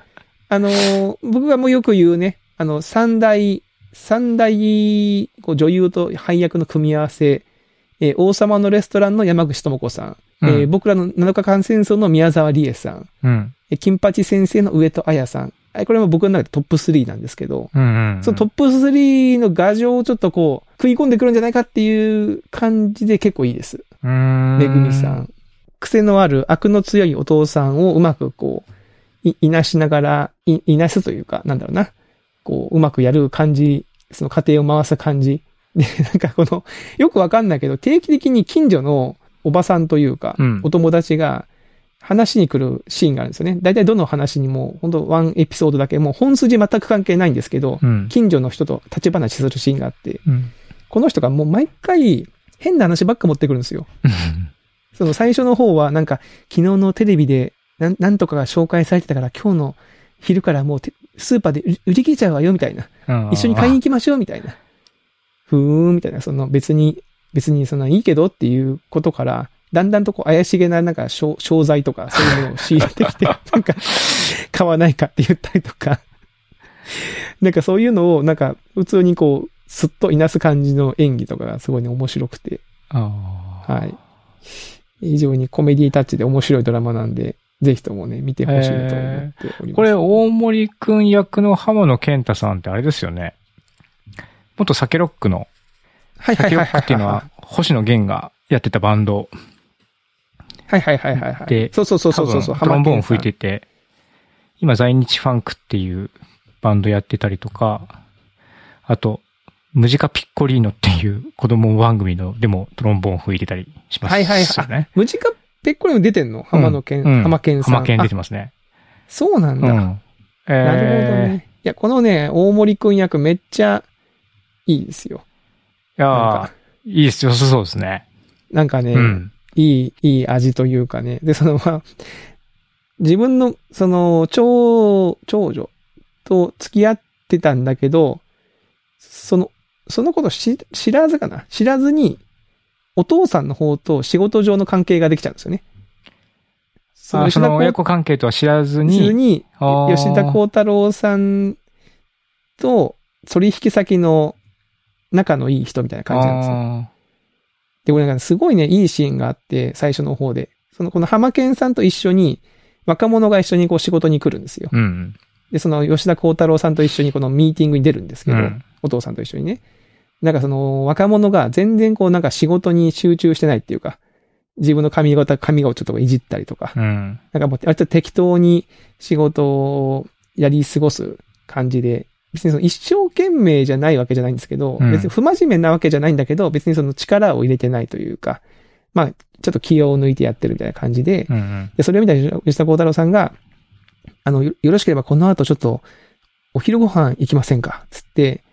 Speaker 2: あのー僕がもうよく言うね、あの、三大、三大、こう女優と配役の組み合わせ、えー王様のレストランの山口智子さん、
Speaker 1: うん
Speaker 2: えー僕らの7日間戦争の宮沢りえさん、
Speaker 1: えうん。
Speaker 2: えー金八先生の上戸彩さん。あこれも僕の中でトップ3なんですけど、
Speaker 1: うんうん。
Speaker 2: そのトップ3の画像をちょっとこう、食い込んでくるんじゃないかっていう感じで結構いいです。めぐみさ。ん。癖のある悪の強いお父さんをうまくこう、い、いなしながら、い、いなすというか、なんだろうな。こう、うまくやる感じ、その家庭を回す感じ。で、なんかこの、よくわかんないけど、定期的に近所のおばさんというか、
Speaker 1: うん
Speaker 2: お友達が話に来るシーンがあるんですよね。大体どの話にも、本当ワンエピソードだけ、もう本筋全く関係ないんですけど、
Speaker 1: うん。
Speaker 2: 近所の人と立ち話するシーンがあって、
Speaker 1: うん。
Speaker 2: この人がもう毎回変な話ばっか持ってくるんですよ。その最初の方はなんか昨日のテレビでなんなんとかが紹介されてたから今日の昼からもうてスーパーで売売り切れちゃうわよみたいな。
Speaker 1: うん
Speaker 2: 一緒に買いに行きましょうみたいな。ふーんみたいな。その別に、別にそんないいけどっていうことから、だんだんとこう怪しげななんか商商材とかそういうものを仕入れてきて、なんか買わないかって言ったりとか。なんかそういうのをなんか普通にこう、すっといなす感じの演技とかがすごいね面白くて。はい。非常にコメディタッチで面白いドラマなんで、ぜひともね、見てほしいと思っております。
Speaker 1: これ、大森くん役の浜野健太さんってあれですよね。元サケロックの、
Speaker 2: はいは
Speaker 1: サケロ
Speaker 2: いはいはい。
Speaker 1: ックっていうのは、星野源がやってたバンド
Speaker 2: はいはいはいはいはい。
Speaker 1: で
Speaker 2: そうそうそう
Speaker 1: 多
Speaker 2: そうそう。
Speaker 1: 分トロンボーン吹い
Speaker 2: て。
Speaker 1: てて、今在日ファンクっていうバンドやってたりとか、あと、ムジカピッコリーノっていう子供番組のでもトロンボーン吹いてたりしますよね。
Speaker 2: はいはいはい。ムジカペッコリも出てんの？浜野健、
Speaker 1: うん
Speaker 2: 浜健さん。
Speaker 1: 浜健出て
Speaker 2: あ
Speaker 1: ますね。
Speaker 2: そうなんだ。
Speaker 1: うん。えー
Speaker 2: なるほどね。いや、このね、大森くん役めっちゃいいですよ。
Speaker 1: いやいいですよ、そうですね。
Speaker 2: なんかね、
Speaker 1: うん。
Speaker 2: いい、いい味というかね。で、その、まあ、自分の、その、長、長女と付き合ってたんだけど、その、そのことし知らずかな？知らずに、お父さんの方と仕事上の関係ができちゃうんですよね。そ
Speaker 1: あその親
Speaker 2: 子
Speaker 1: 子関係とは知らずに、
Speaker 2: に、
Speaker 1: あー
Speaker 2: 吉田幸太郎さんと取引先の仲のいい人みたいな感じなんですよ。
Speaker 1: あ
Speaker 2: で、これなんかすごいね、いいシーンがあって、最初の方で。その、この浜健さんと一緒に、若者が一緒にこう仕事に来るんですよ。
Speaker 1: ーうん。
Speaker 2: で、その吉田幸太郎さんと一緒にこのミーティングに出るんですけど、
Speaker 1: うん
Speaker 2: お父さんと一緒にね。なんかその若者が全然こうなんか仕事に集中してないっていうか、自分の髪型、髪をちょっといじったりとか、
Speaker 1: うん。
Speaker 2: なんかもう割と適当に仕事をやり過ごす感じで、別にその一生懸命じゃないわけじゃないんですけど、
Speaker 1: うん
Speaker 2: 別に不真面目なわけじゃないんだけど、別にその力を入れてないというか、まあ、ちょっと気を抜いてやってるみたいな感じで、
Speaker 1: うんうん。
Speaker 2: でそれを見た吉田幸太郎さんが、あの、よよろしければこの後ちょっと、お昼ご飯行きませんか？つって、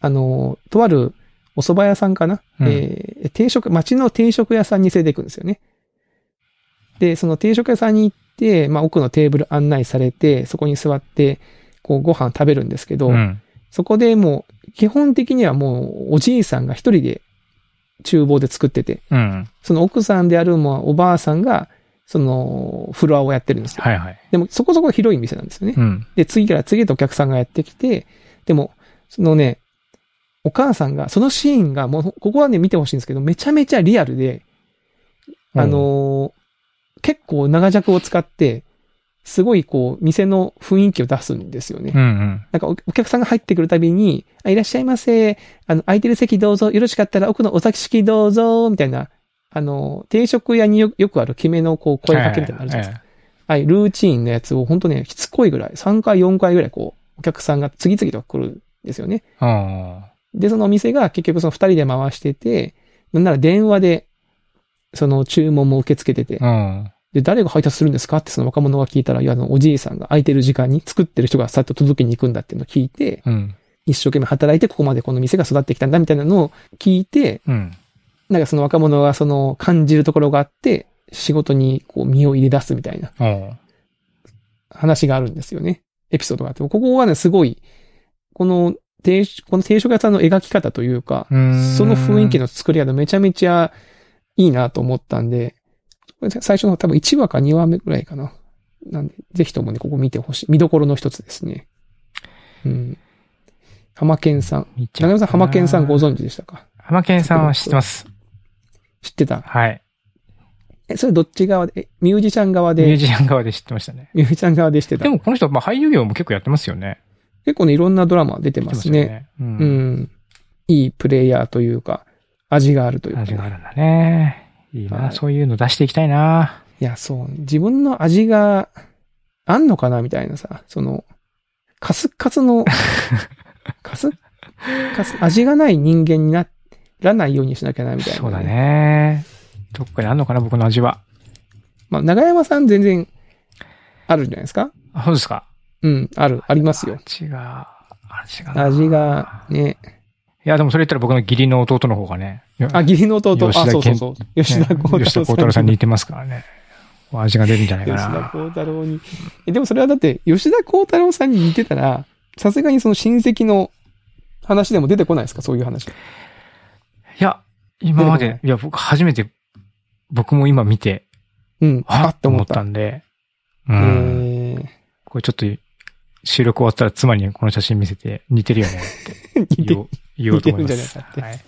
Speaker 2: あの、とあるお蕎麦屋さんかな、
Speaker 1: うん
Speaker 2: えー定食、町の定食屋さんに連れて行くんですよね。で、その定食屋さんに行って、まあ、奥のテーブル案内されて、そこに座って、こう、ご飯食べるんですけど、
Speaker 1: うん。
Speaker 2: そこでもう、基本的にはもう、おじいさんが一人で厨房で作ってて、
Speaker 1: うん。
Speaker 2: その奥さんであるもうおばあさんが、その、フロアをやってるんですよ。
Speaker 1: はいはい。
Speaker 2: でも、そこそこ広い店なんですよね。
Speaker 1: うん。
Speaker 2: で、次から次へとお客さんがやってきて、でも、そのね、お母さんが、そのシーンが、もう、ここはね、見てほしいんですけど、めちゃめちゃリアルで、あのー結構長尺を使って、すごいこう、店の雰囲気を出すんですよね。
Speaker 1: うんうん。
Speaker 2: なんかおお客さんが入ってくるたびに、あいらっしゃいませ。あの、空いてる席どうぞ。よろしかったら奥のお座敷どうぞ。みたいな、あの、定食屋によよくある決めのこう、声かけみたいなのあるじゃないですか。はい、ルーチンのやつを本当ね、しつこいぐらい、3回、4回ぐらいこう、お客さんが次々と来るんですよね。
Speaker 1: うん。
Speaker 2: で、そのお店が結局その2人で回してて、なんなら電話で、その注文も受け付けてて、
Speaker 1: うん。
Speaker 2: で、誰が配達するんですかってその若者が聞いたら、いや、あの、おじいさんが空いてる時間に作ってる人がさっと届けに行くんだっていうのを聞いて、
Speaker 1: うん。
Speaker 2: 一生懸命働いてここまでこの店が育ってきたんだみたいなのを聞いて、
Speaker 1: うん。
Speaker 2: なんかその若者がその感じるところがあって、仕事にこう身を入れ出すみたいな
Speaker 1: うん。
Speaker 2: 話があるんですよね。エピソードがあって。ここはね、すごい、このこの定食屋さんの描き方というか、その雰囲気の作り方めちゃめちゃいいなと思ったんで、最初の多分1話か2話目ぐらいかな。なんで、ぜひともね、ここ見てほしい。見どころの一つですね。うん。浜健さん。長山さん、浜健さんご存知でしたか？
Speaker 1: 浜健さんは知ってます。
Speaker 2: 知ってた？
Speaker 1: はい。
Speaker 2: え、それどっち側で、えミュージシャン側で、
Speaker 1: ミュージシャン側で知ってましたね。
Speaker 2: ミュージシャン側でしてた？
Speaker 1: で。もこの人、まあ俳優業も結構やってますよね。
Speaker 2: 結構ね、いろんなドラマ出て
Speaker 1: 出
Speaker 2: ますね。
Speaker 1: ね。う。
Speaker 2: うんん。いいプレイヤーというか、味があるというか、
Speaker 1: 味があるんだね。いい
Speaker 2: は。
Speaker 1: ないそういうの出していきたいな。
Speaker 2: いや、そう。自分の味があんのかなみたいなさ、その、カスッカスの、カス？ッカス、味がない人間にならないようにしなきゃな、みたいな、
Speaker 1: そうだ。ね。どっかにあんのかな、僕の味は。
Speaker 2: まあ、長山さん全然あるんじゃないですか
Speaker 1: あ、そうですか。
Speaker 2: うん、ある、ありますよ。
Speaker 1: 味が、味がな。
Speaker 2: 味が、ね。
Speaker 1: いや、でもそれ言ったら僕の義理の弟の方がね。
Speaker 2: あ、義理の弟、あ、そうそうそう。吉田幸
Speaker 1: ね吉田幸太郎さんに似てますからね。味が出るんじゃないか
Speaker 2: 吉田
Speaker 1: な。
Speaker 2: 幸太郎に。えでもそれはだって、吉田幸太郎さんに似てたら、さすがにその親戚の話でも出てこないですか？そういう話。
Speaker 1: いや、今までいや、僕初めて、僕も今見て、
Speaker 2: うん。
Speaker 1: あ
Speaker 2: あ
Speaker 1: っ
Speaker 2: て思ったた。
Speaker 1: んで、う
Speaker 2: え
Speaker 1: ん。
Speaker 2: ー、
Speaker 1: これちょっと、収録終わったら妻にこの写真見せて似てるよねって言おう 言おうと思います。はい。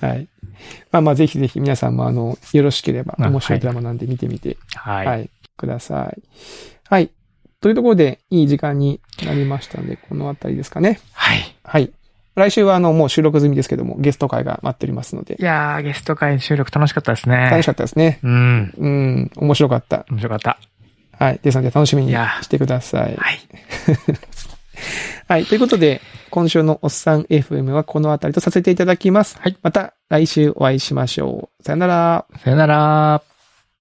Speaker 2: はい。まあまあ、ぜひぜひ皆さんもあの、よろしければ、
Speaker 1: あ
Speaker 2: 面白いドラマなんで見てみて、
Speaker 1: はい。
Speaker 2: はい、ください。はい。というところで、いい時間になりましたので、このあたりですかね。
Speaker 1: はい。
Speaker 2: はい。来週はあの、もう収録済みですけども、ゲスト会が待っておりますので
Speaker 1: い、やー、ゲスト会収録楽しかったですね。
Speaker 2: 楽しかったですね。
Speaker 1: うん。
Speaker 2: うん、面白かった。
Speaker 1: 面白かった。
Speaker 2: はい。ですので、楽しみにしてください。
Speaker 1: はい。
Speaker 2: はい。ということで、今週のおっさん FM はこのあたりとさせていただきます。
Speaker 1: はい。
Speaker 2: また来週お会いしましょう。さよなら。
Speaker 1: さよなら。